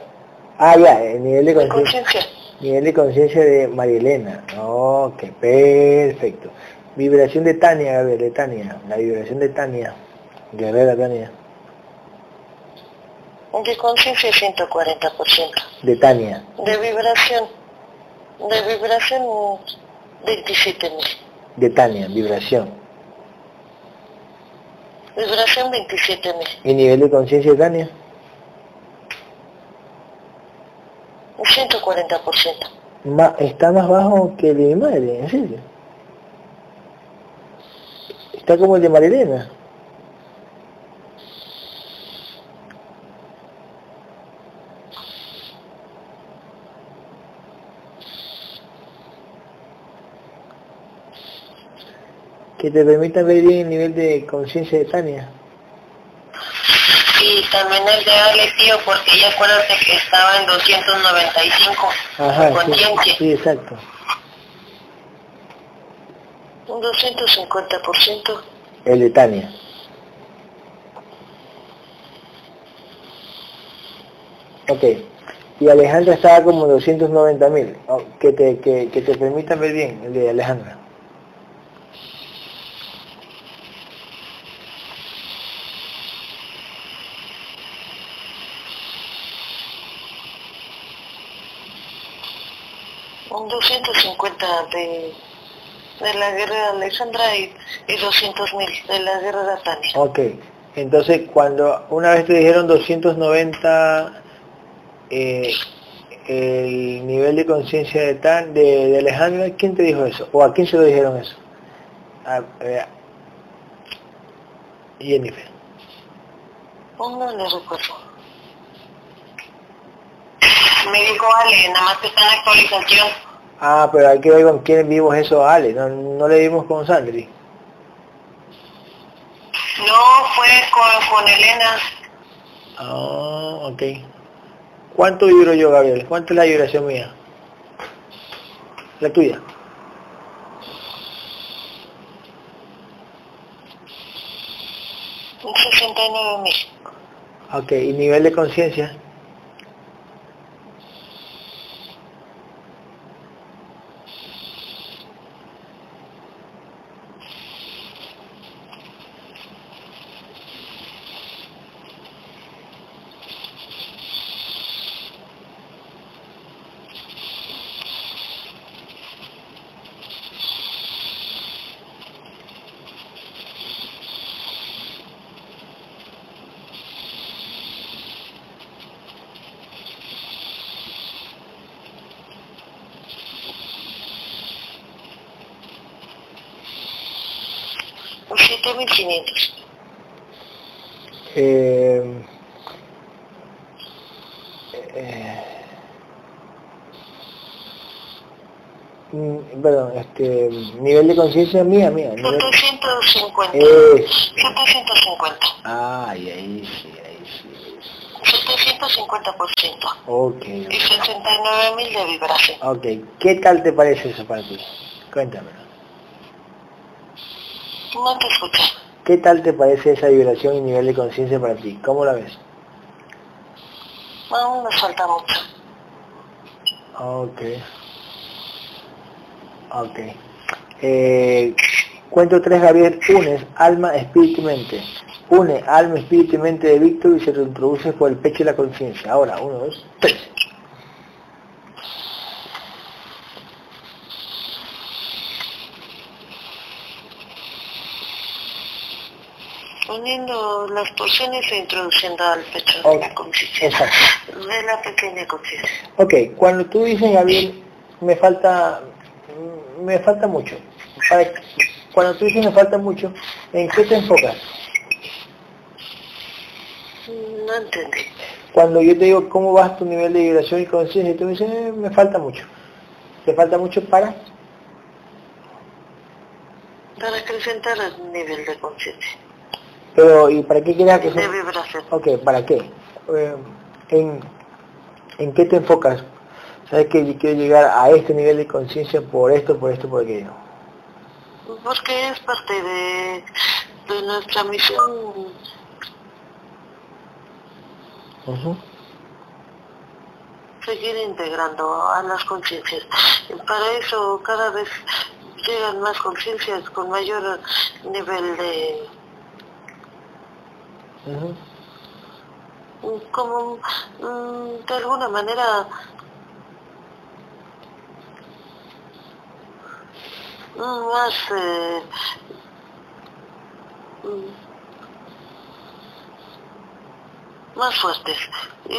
Ah, ya, el nivel de conciencia. Nivel de conciencia de Marielena. Ok, perfecto. Vibración de Tania, Gabriel, de Tania. La vibración de Tania. Guerrera Tania. De conciencia 140%. De Tania. De vibración. De vibración 27 mil. De Tania, vibración. Vibración 27 mil. ¿Y nivel de conciencia de Tania? Un 140%. Ma- está más bajo que el de mi madre, en serio. Está como el de Marilena. Que te permita ver bien el nivel de conciencia de Tania. Y también el de Ale, tío, porque ya acuérdate que estaba en 295. Ajá, sí, conciencia. sí, exacto. Un 250%. El de Tania. Ok. Y Alejandra estaba como 290 mil. que, te, que, que te permita ver bien el de Alejandra. 250 de, de la guerra de Alexandra y, y 200 mil de la guerra de Tania. Ok. Entonces, cuando una vez te dijeron 290 eh, el nivel de conciencia de, Tan- de, de Alejandra, ¿quién te dijo eso? ¿O a quién se lo dijeron eso? A, eh, Jennifer. No le recuerdo. Me dijo Ale, nada más que está en actualización. Ah, pero hay que ver con quién vimos eso a Ale, no, no le vimos con Sandri. No, fue con, con Elena. Ah, ok. ¿Cuánto vibro yo, Gabriel? ¿Cuánto es la vibración mía? La tuya. Un 69 mil. Ok, ¿y nivel de conciencia? Un 7500. Eh, eh, mm, perdón, este, nivel de conciencia mía, mía. nivel- 750. Es, 750. ay, ahí sí, ahí sí. 750%. Ok, Y 69 mil de vibración. ok. ¿Qué tal te parece eso para ti? Cuéntamelo. No te escuché. ¿Qué tal te parece esa vibración y nivel de conciencia para ti? ¿Cómo la ves? Aún nos falta mucho. Ok. Ok. Eh, cuento tres, Gabriel. Unes alma, espíritu y mente. Une alma, espíritu y mente de Víctor y se lo introduces por el pecho de la conciencia. Ahora, uno, dos, tres. Poniendo las porciones e introduciendo al pecho de la conciencia. De la pequeña conciencia. Ok, cuando tú dices, Gabriel, me falta, me falta mucho. Para- Cuando tú dices me falta mucho, ¿en qué te enfocas? No entendí. Cuando yo te digo cómo vas tu nivel de vibración y conciencia, tú me dices, "Eh, me falta mucho. ¿Te falta mucho para? Para acrecentar el nivel de conciencia. Pero, ¿y para qué quieres acrecentar? vibración. Ok, ¿para qué? Eh, ¿en, ¿En qué te enfocas? ¿Sabes que yo quiero llegar a este nivel de conciencia por esto, por esto, por aquello? Porque es parte de, de nuestra misión Ujú. seguir integrando a las conciencias. Para eso cada vez llegan más conciencias con mayor nivel de, Como mm, de alguna manera mm, más eh, mm, más fuertes. Y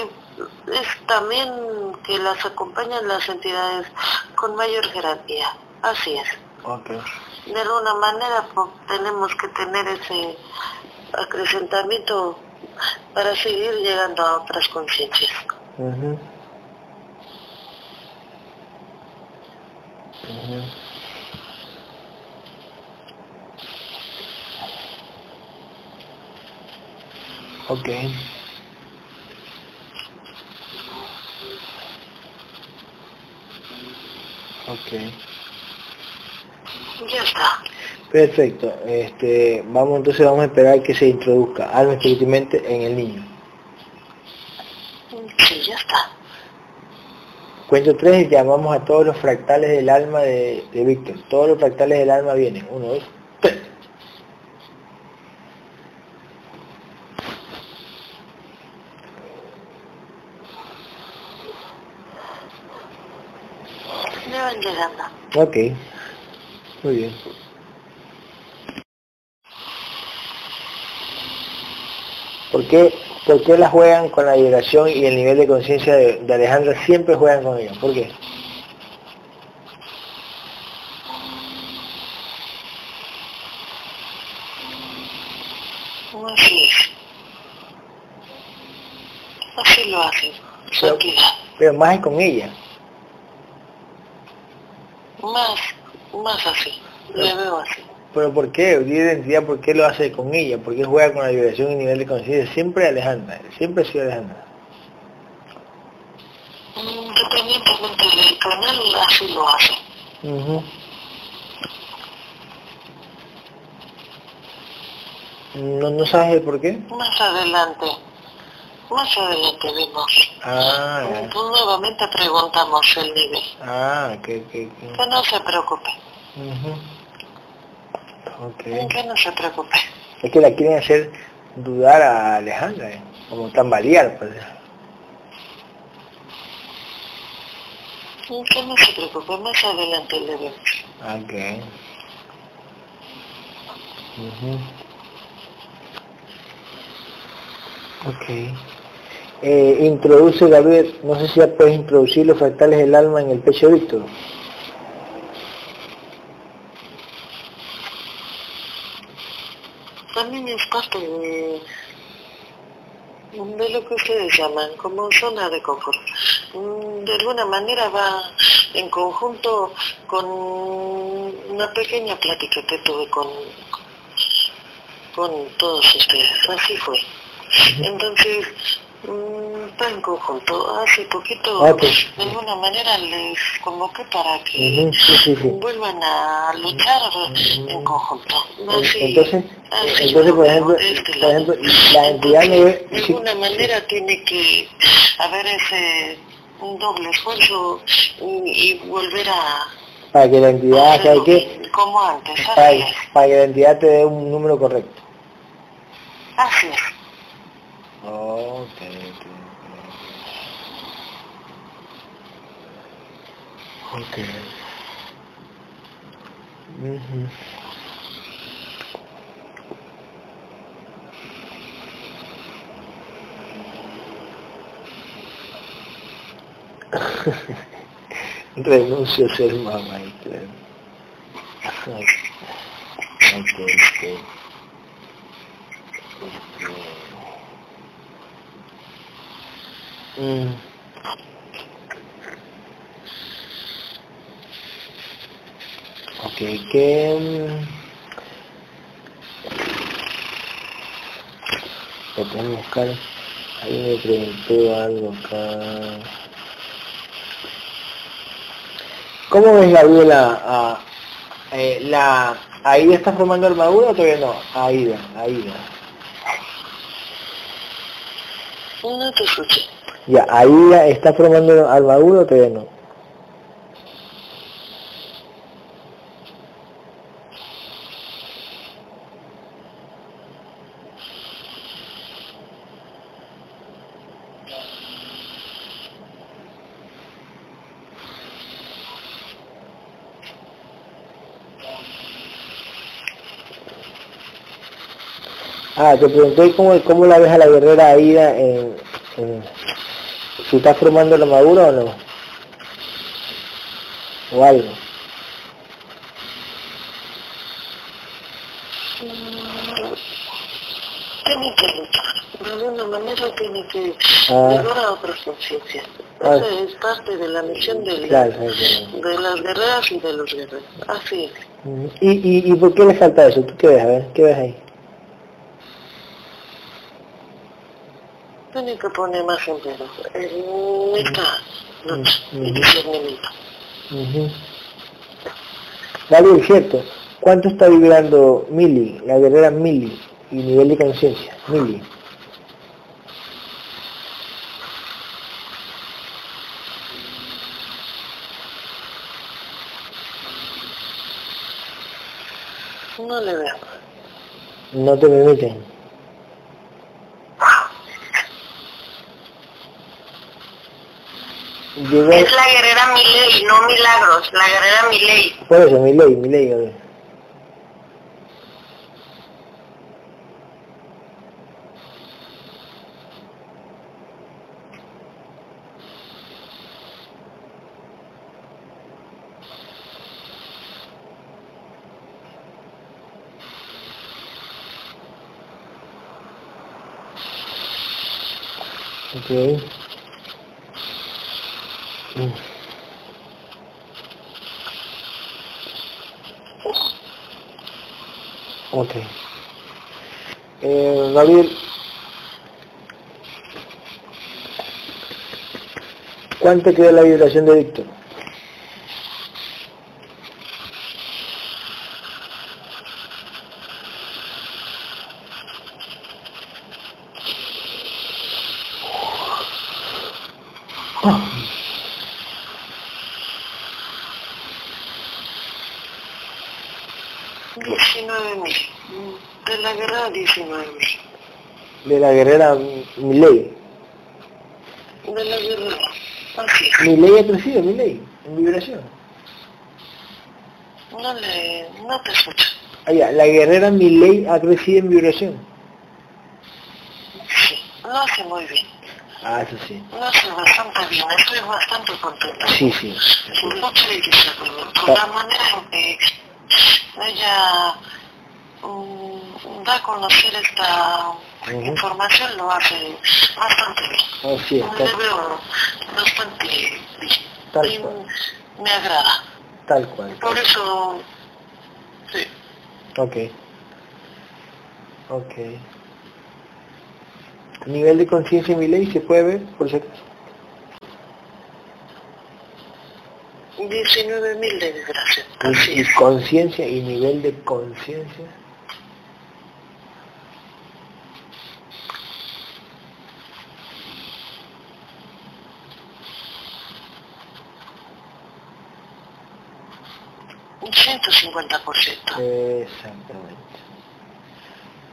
es también que las acompañan las entidades con mayor jerarquía así es. De alguna manera pues, tenemos que tener ese acrecentamiento para seguir llegando a otras conciencias. Ok. Ok. Ya está. Perfecto. Este, vamos entonces vamos a esperar que se introduzca alma espiritualmente en el niño. Sí, ya está. Cuento tres y llamamos a todos los fractales del alma de, de Víctor. Todos los fractales del alma vienen. Uno, dos, tres. Me van llegando. Ok. Muy bien. ¿Por qué, ¿Por qué la juegan con la vibración y el nivel de conciencia de, de Alejandra? Siempre juegan con ella. ¿Por qué? Así es. Así lo hacen. Pero-. Pero más es con ella. Más, más así. Le veo así. ¿Pero por qué? Di identidad, ¿por qué lo hace con ella? ¿Por qué juega con la vibración y nivel de conciencia? Siempre Alejandra. Siempre ha sido Alejandra. Independientemente del canal, así lo hace. No, ¿No sabes el por qué? Más adelante. Más adelante vimos. Ah, ya. Nuevamente preguntamos el nivel. ah, que, que, que. Que no se preocupe. Ujú. Ok. Que no se preocupe. Es que la quieren hacer dudar a Alejandra, ¿eh? como tambalear, pues. Que no se preocupe. Más adelante le vemos. Ok. Ujú. Ok. Eh, introduce, Gabriel, no sé si ya puedes introducir los fractales del alma en el pecho de Víctor. También es parte de, de lo que ustedes llaman como zona de confort. Mm, De alguna manera va en conjunto con una pequeña plática que tuve con, con todos ustedes. Así fue. Entonces, en conjunto. Hace poquito, de alguna manera, les convoqué para que Ujú, Sí, sí, sí. vuelvan a luchar en conjunto. Así- Entonces, así entonces, por lo ejemplo, este por ejemplo, la entidad no ve, De alguna manera tiene que haber ese un doble esfuerzo y, y volver a para que la entidad, ¿sabe hacerlo qué? como antes. Para, es. para que la entidad te dé un número correcto. Así es. Oh, ok, ok. Ok. Uh -huh. Renuncio a ser mamá y okay. Mm. Ok, ¿qué? Lo que buscar. Ahí me preguntó algo acá. ¿Cómo ves Gabriela a, eh, la Aida está formando armadura o todavía no? Aida, Aida. No te escuché. Ya, Aida está formando armadura o todavía no? Ah, te pregunté cómo, cómo la ves a la guerrera Aida en, en- si está formando la armadura o no. O algo. Tiene que luchar. De alguna manera tiene que Ah. llegar a otras conciencias. Ah. Esa es parte de la misión del- Claro, claro, claro. de las guerreras y de los guerreros. Así es. Mm, ¿Y, y, ¿Y por qué le falta eso? ¿Tú qué ves? A ver, ¿qué ves ahí? Tiene que poner más empeño. Y mm. discernimiento. Ujú. Gabriel, cierto. ¿Cuánto está vibrando Mili, la guerrera Mili, y nivel de conciencia? Mili. No le veo. No te permiten. Llegó, Es la guerrera Miley, no Milagros. La guerrera Miley. por eso, Milei, Milei, Gabriel. Ok. Mm. Ok. Eh, Gabriel, ¿cuánto queda la vibración de Víctor? Diecinueve mil. De la guerra, diecinueve mil. De la guerrera Milei. De la es. Milei ha crecido, Milei, en vibración. No le... no te escucho. Ah, la guerrera Milei ha crecido en vibración. Sí. Lo hace muy bien. Ah, eso sí. Lo hace bastante bien. Estoy bastante contenta. Sí, sí. Su lucha y discernimiento. La manera en que ella mm, da a conocer esta Ujú. información lo hace bastante bien. Así es, tal, veo bastante bien. Tal Y cual. me agrada. tal cual. Por eso, sí. Ok. Ok. Nivel de conciencia en Milei se puede ver, por si acaso. 19 mil de es. conciencia y nivel de conciencia. Un 150%. Exactamente.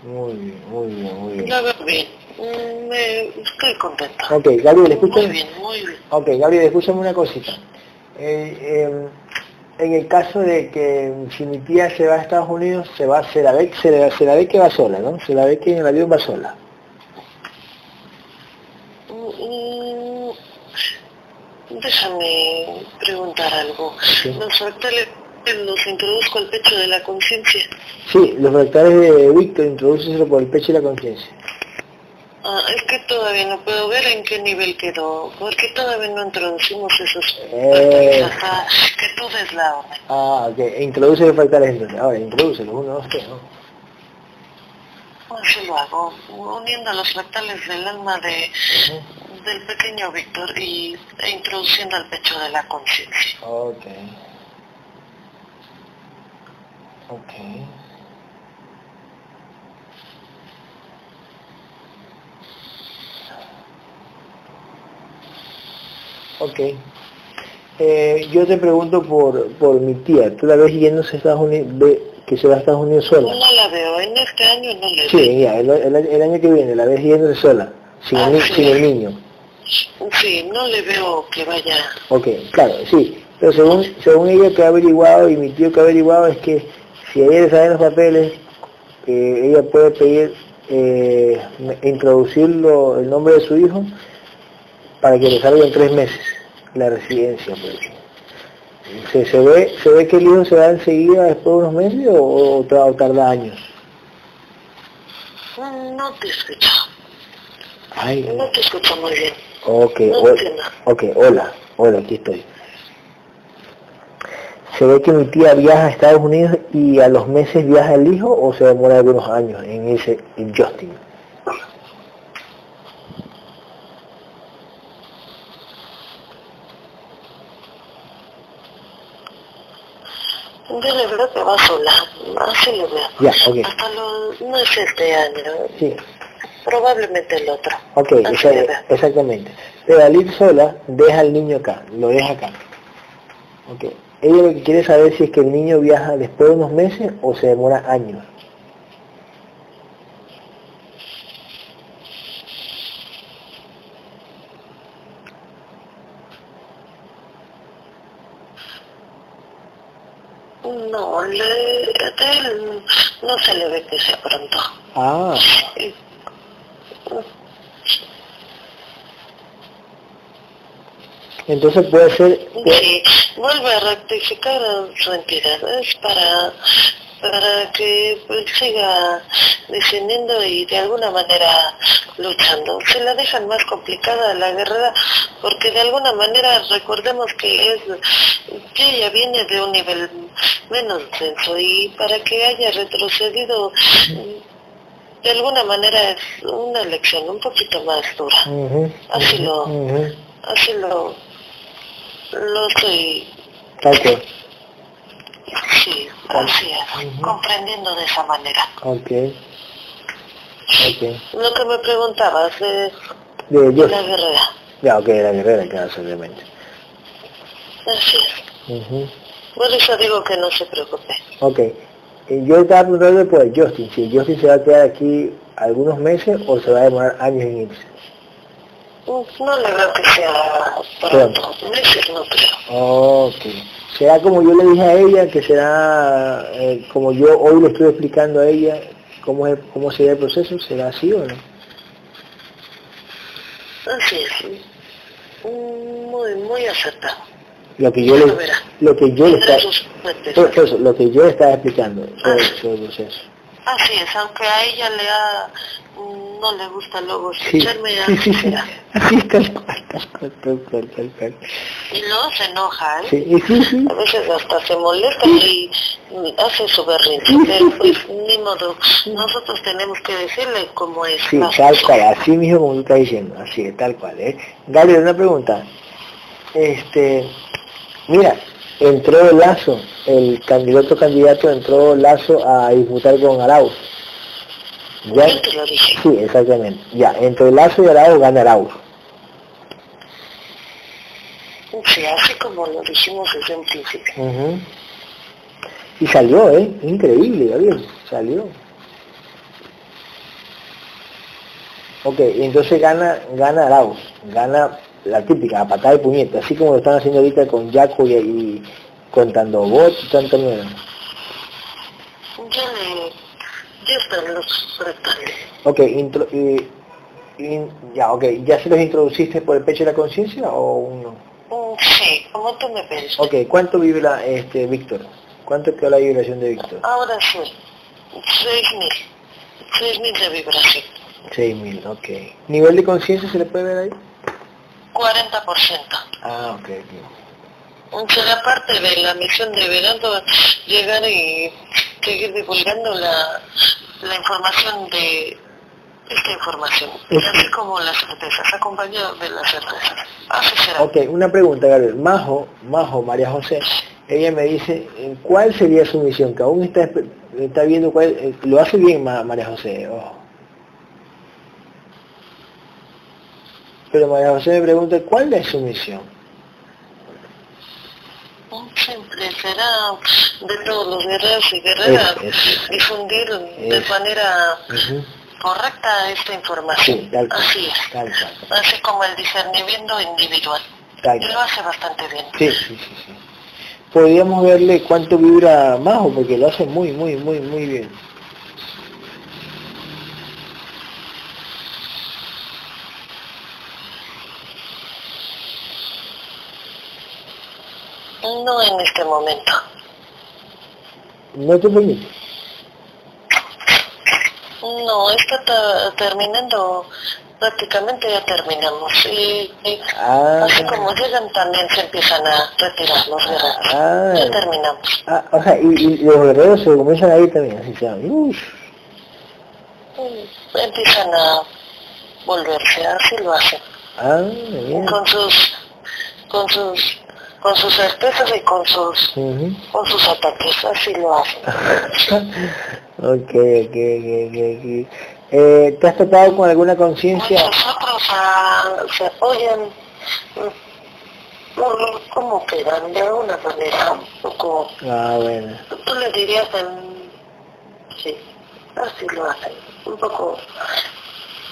Muy bien, muy bien, muy bien. La veo bien. Mm, Me, estoy contenta. Ok, Gabriel, Muy escúchame. bien, muy bien. Ok, Gabriel, escúchame una cosita. Eh, eh, en el caso de que si mi tía se va a Estados Unidos, se va, se la ve, se la, se la ve que va sola, ¿no? Se la ve que en el avión va sola. Mm, mm, déjame preguntar algo. Los los introduzco al pecho de la conciencia. Sí, los fractales de Víctor introducenselo por el pecho de la conciencia. Ah, es que todavía no puedo ver en qué nivel quedó, porque todavía no introducimos esos Eh. hasta que tú des la orden. Ah, ok. Introduce los fractales entonces. Ahora, introdúcelos. Uno, dos, tres, ¿no? Así lo hago, uniendo los fractales del alma de, del pequeño Víctor y, e introduciendo al pecho de la conciencia. Ok. Ok. Ok. Eh, yo te pregunto por, por mi tía. ¿Tú la ves yéndose a Estados Unidos, que se va a Estados Unidos sola? No la veo, en este año no le veo. Sí, ya, el, el- el año que viene la ves yéndose sola, sin, el, Ah, sí. sin el niño. Sí, no le veo que vaya. Ok, claro, sí. Pero según, según ella que ha averiguado y mi tío que ha averiguado es que si ella le salen los papeles, eh, ella puede pedir eh, introducirlo el nombre de su hijo para que le salga en tres meses la residencia. Pues. ¿Se, se ve, ¿Se ve que el hijo se va enseguida después de unos meses o, o o tarda años? No te escucho, Ay, no te escucho muy bien. Ok, No hol- entiendo. ok, hola, hola, aquí estoy. ¿Se ve que mi tía viaja a Estados Unidos y a los meses viaja el hijo o se demora algunos años en ese en Justin? Yo le veo que va sola, así lo veo. Ya, ok, Hasta los, no es este año, sí, probablemente el otro. ok, esa- exactamente. Pero al ir sola, deja al niño acá, lo deja acá. Ok, ella lo que quiere saber si es que el niño viaja después de unos meses o se demora años. No, le, él no se le ve que sea pronto. Ah, entonces puede ser... Sí, vuelve a rectificar su entidad. Es para, para que pues, siga descendiendo y de alguna manera luchando. Se la dejan más complicada la guerrera porque de alguna manera recordemos que es que ella viene de un nivel menos denso y para que haya retrocedido de alguna manera es una lección un poquito más dura. Así lo-. Así lo, lo estoy Tal cual. Sí, así es, comprendiendo de esa manera. Ok. Ok. Lo que me preguntabas de De la guerrera, Ya, ok, la guerrera, claro, obviamente. así es. Por eso digo que no se preocupe. Ok. Eh, Yo estaba preguntando por el Justin, si Justin se va a quedar aquí algunos meses o se va a demorar años en irse. No le veo que sea pronto, meses no creo. Ok. Será como yo le dije a ella, que será eh, como yo hoy le estoy explicando a ella cómo, es, cómo sería el proceso, ¿será así o no? Así es. Muy, muy acertado. Lo que yo le, lo que yo le está, eso, lo que yo estaba explicando sobre, Ah. sobre el proceso. Así es, aunque a ella le ha, no le gusta luego Sí, escucharme, sí, sí, sí. es tal cual, tal cual, tal cual, tal cual. Y luego se enoja, ¿eh? Sí, sí, sí. A veces hasta se molesta y hace su berrinche, pero pues ni modo. Nosotros tenemos que decirle cómo es. Sí, tal cual, así mismo como tú estás diciendo, así tal cual, ¿eh? Gabriel, una pregunta. Este, mira, entró Lazo, el candidato candidato entró Lazo a disputar con Arauz. ¿Ya? Sí, exactamente. Ya, entre Lazo y Arauz gana Arauz. Sí, así como lo dijimos desde un principio. Ujú. Y salió, ¿eh? Increíble, Gabriel, salió. Ok, entonces gana, gana Arauz, gana la típica, a patada de puñete, así como lo están haciendo ahorita con Jaco y, y con Tandobot y tanta mierda. Yo le... Yo están los fractales. Ok, intro, y, y- ya, ok, ¿ya se los introduciste por el pecho de la conciencia o no? Mm, Sí, como tú me pediste. Ok, ¿cuánto vibra este Víctor? ¿Cuánto quedó la vibración de Víctor? Ahora sí, 6.000. 6.000 de vibración. 6000, ok. ¿Nivel de conciencia se le puede ver ahí? 40%. Ah, ok, ok. Será parte de la misión de Verando llegar y seguir divulgando la, la información de esta información. Y así como las certezas, acompañado de las certezas. Así será. Ok, una pregunta, Gabriel. Majo, Majo, María José, ella me dice, eh, ¿cuál sería su misión? Que aún está, está viendo cuál, eh, lo hace bien Ma- María José, ojo. Pero María José me pregunta, ¿cuál es su misión? Será de todos los guerreros y guerreras difundir de manera correcta esta información. Sí, tal cual, Así es. tal Así como el discernimiento individual. Y lo hace bastante bien. Sí, sí, sí, sí. Podríamos verle cuánto vibra Majo, porque lo hace muy, muy, muy, muy bien. No en este momento. ¿No te permite? No, está terminando, prácticamente ya terminamos. Y, y Ah, así como llegan también se empiezan a retirar los guerreros. Ah. Ya terminamos. ah, o sea, y, y los guerreros se comienzan a ir también, así se. Empiezan a volverse, así lo hacen. Ah, bien. Con sus, con sus, con sus certezas y con sus, con sus ataques, así lo hacen. ok, ok, ok, ok. Eh, ¿Te has tratado con alguna conciencia? Muchos otros ah, se apoyan, mm, mm, como quedan, de alguna manera, un poco, Ah, bueno. tú le dirías, en, sí, así lo hacen, un poco,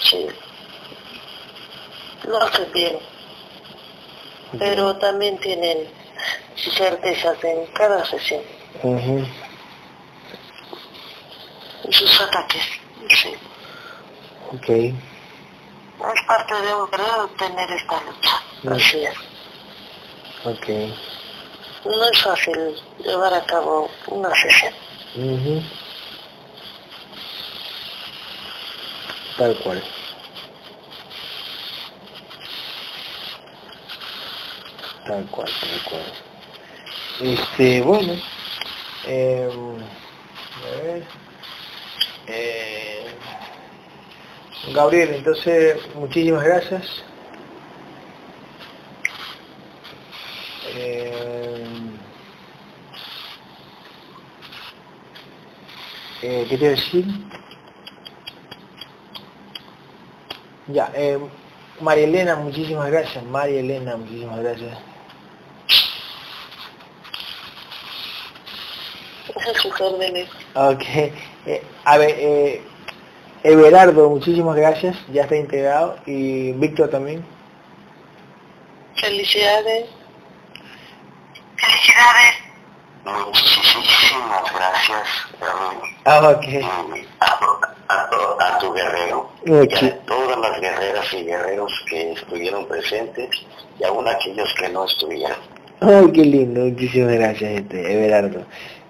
sí, lo hacen bien, pero también tienen certezas en cada sesión y sus ataques, sí. Ok. Es parte de un tener esta lucha, Mm. así es. Ok. No es fácil llevar a cabo una sesión. Tal cual. Tal cual, tal cual. Este, bueno. Eh, a ver. Eh, Gabriel, entonces, muchísimas gracias. Eh, eh, ¿Qué te decir? Ya, eh, María Elena, muchísimas gracias. María Elena, muchísimas gracias. Esas sus órdenes. Ok. Eh, a ver, eh, Everardo, muchísimas gracias. Ya está integrado. Y Víctor también. Felicidades. Felicidades. Muchísimas gracias. Ah, ok. Y a, a- a- a tu guerrero y Muchi- a todas las guerreras y guerreros que estuvieron presentes y aún aquellos que no estuvieron. Ay, qué lindo. Muchísimas gracias, este, Everardo.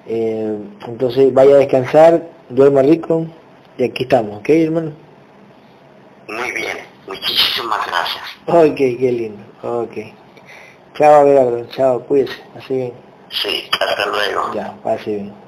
Eh, entonces, vaya a descansar, duerma rico. Y aquí estamos, ¿ok, hermano? Muy bien, muchísimas gracias. Ok, qué lindo. Ok. Chao, Everardo. Chao, cuídese. Así bien. Sí, hasta luego. Ya, pase bien.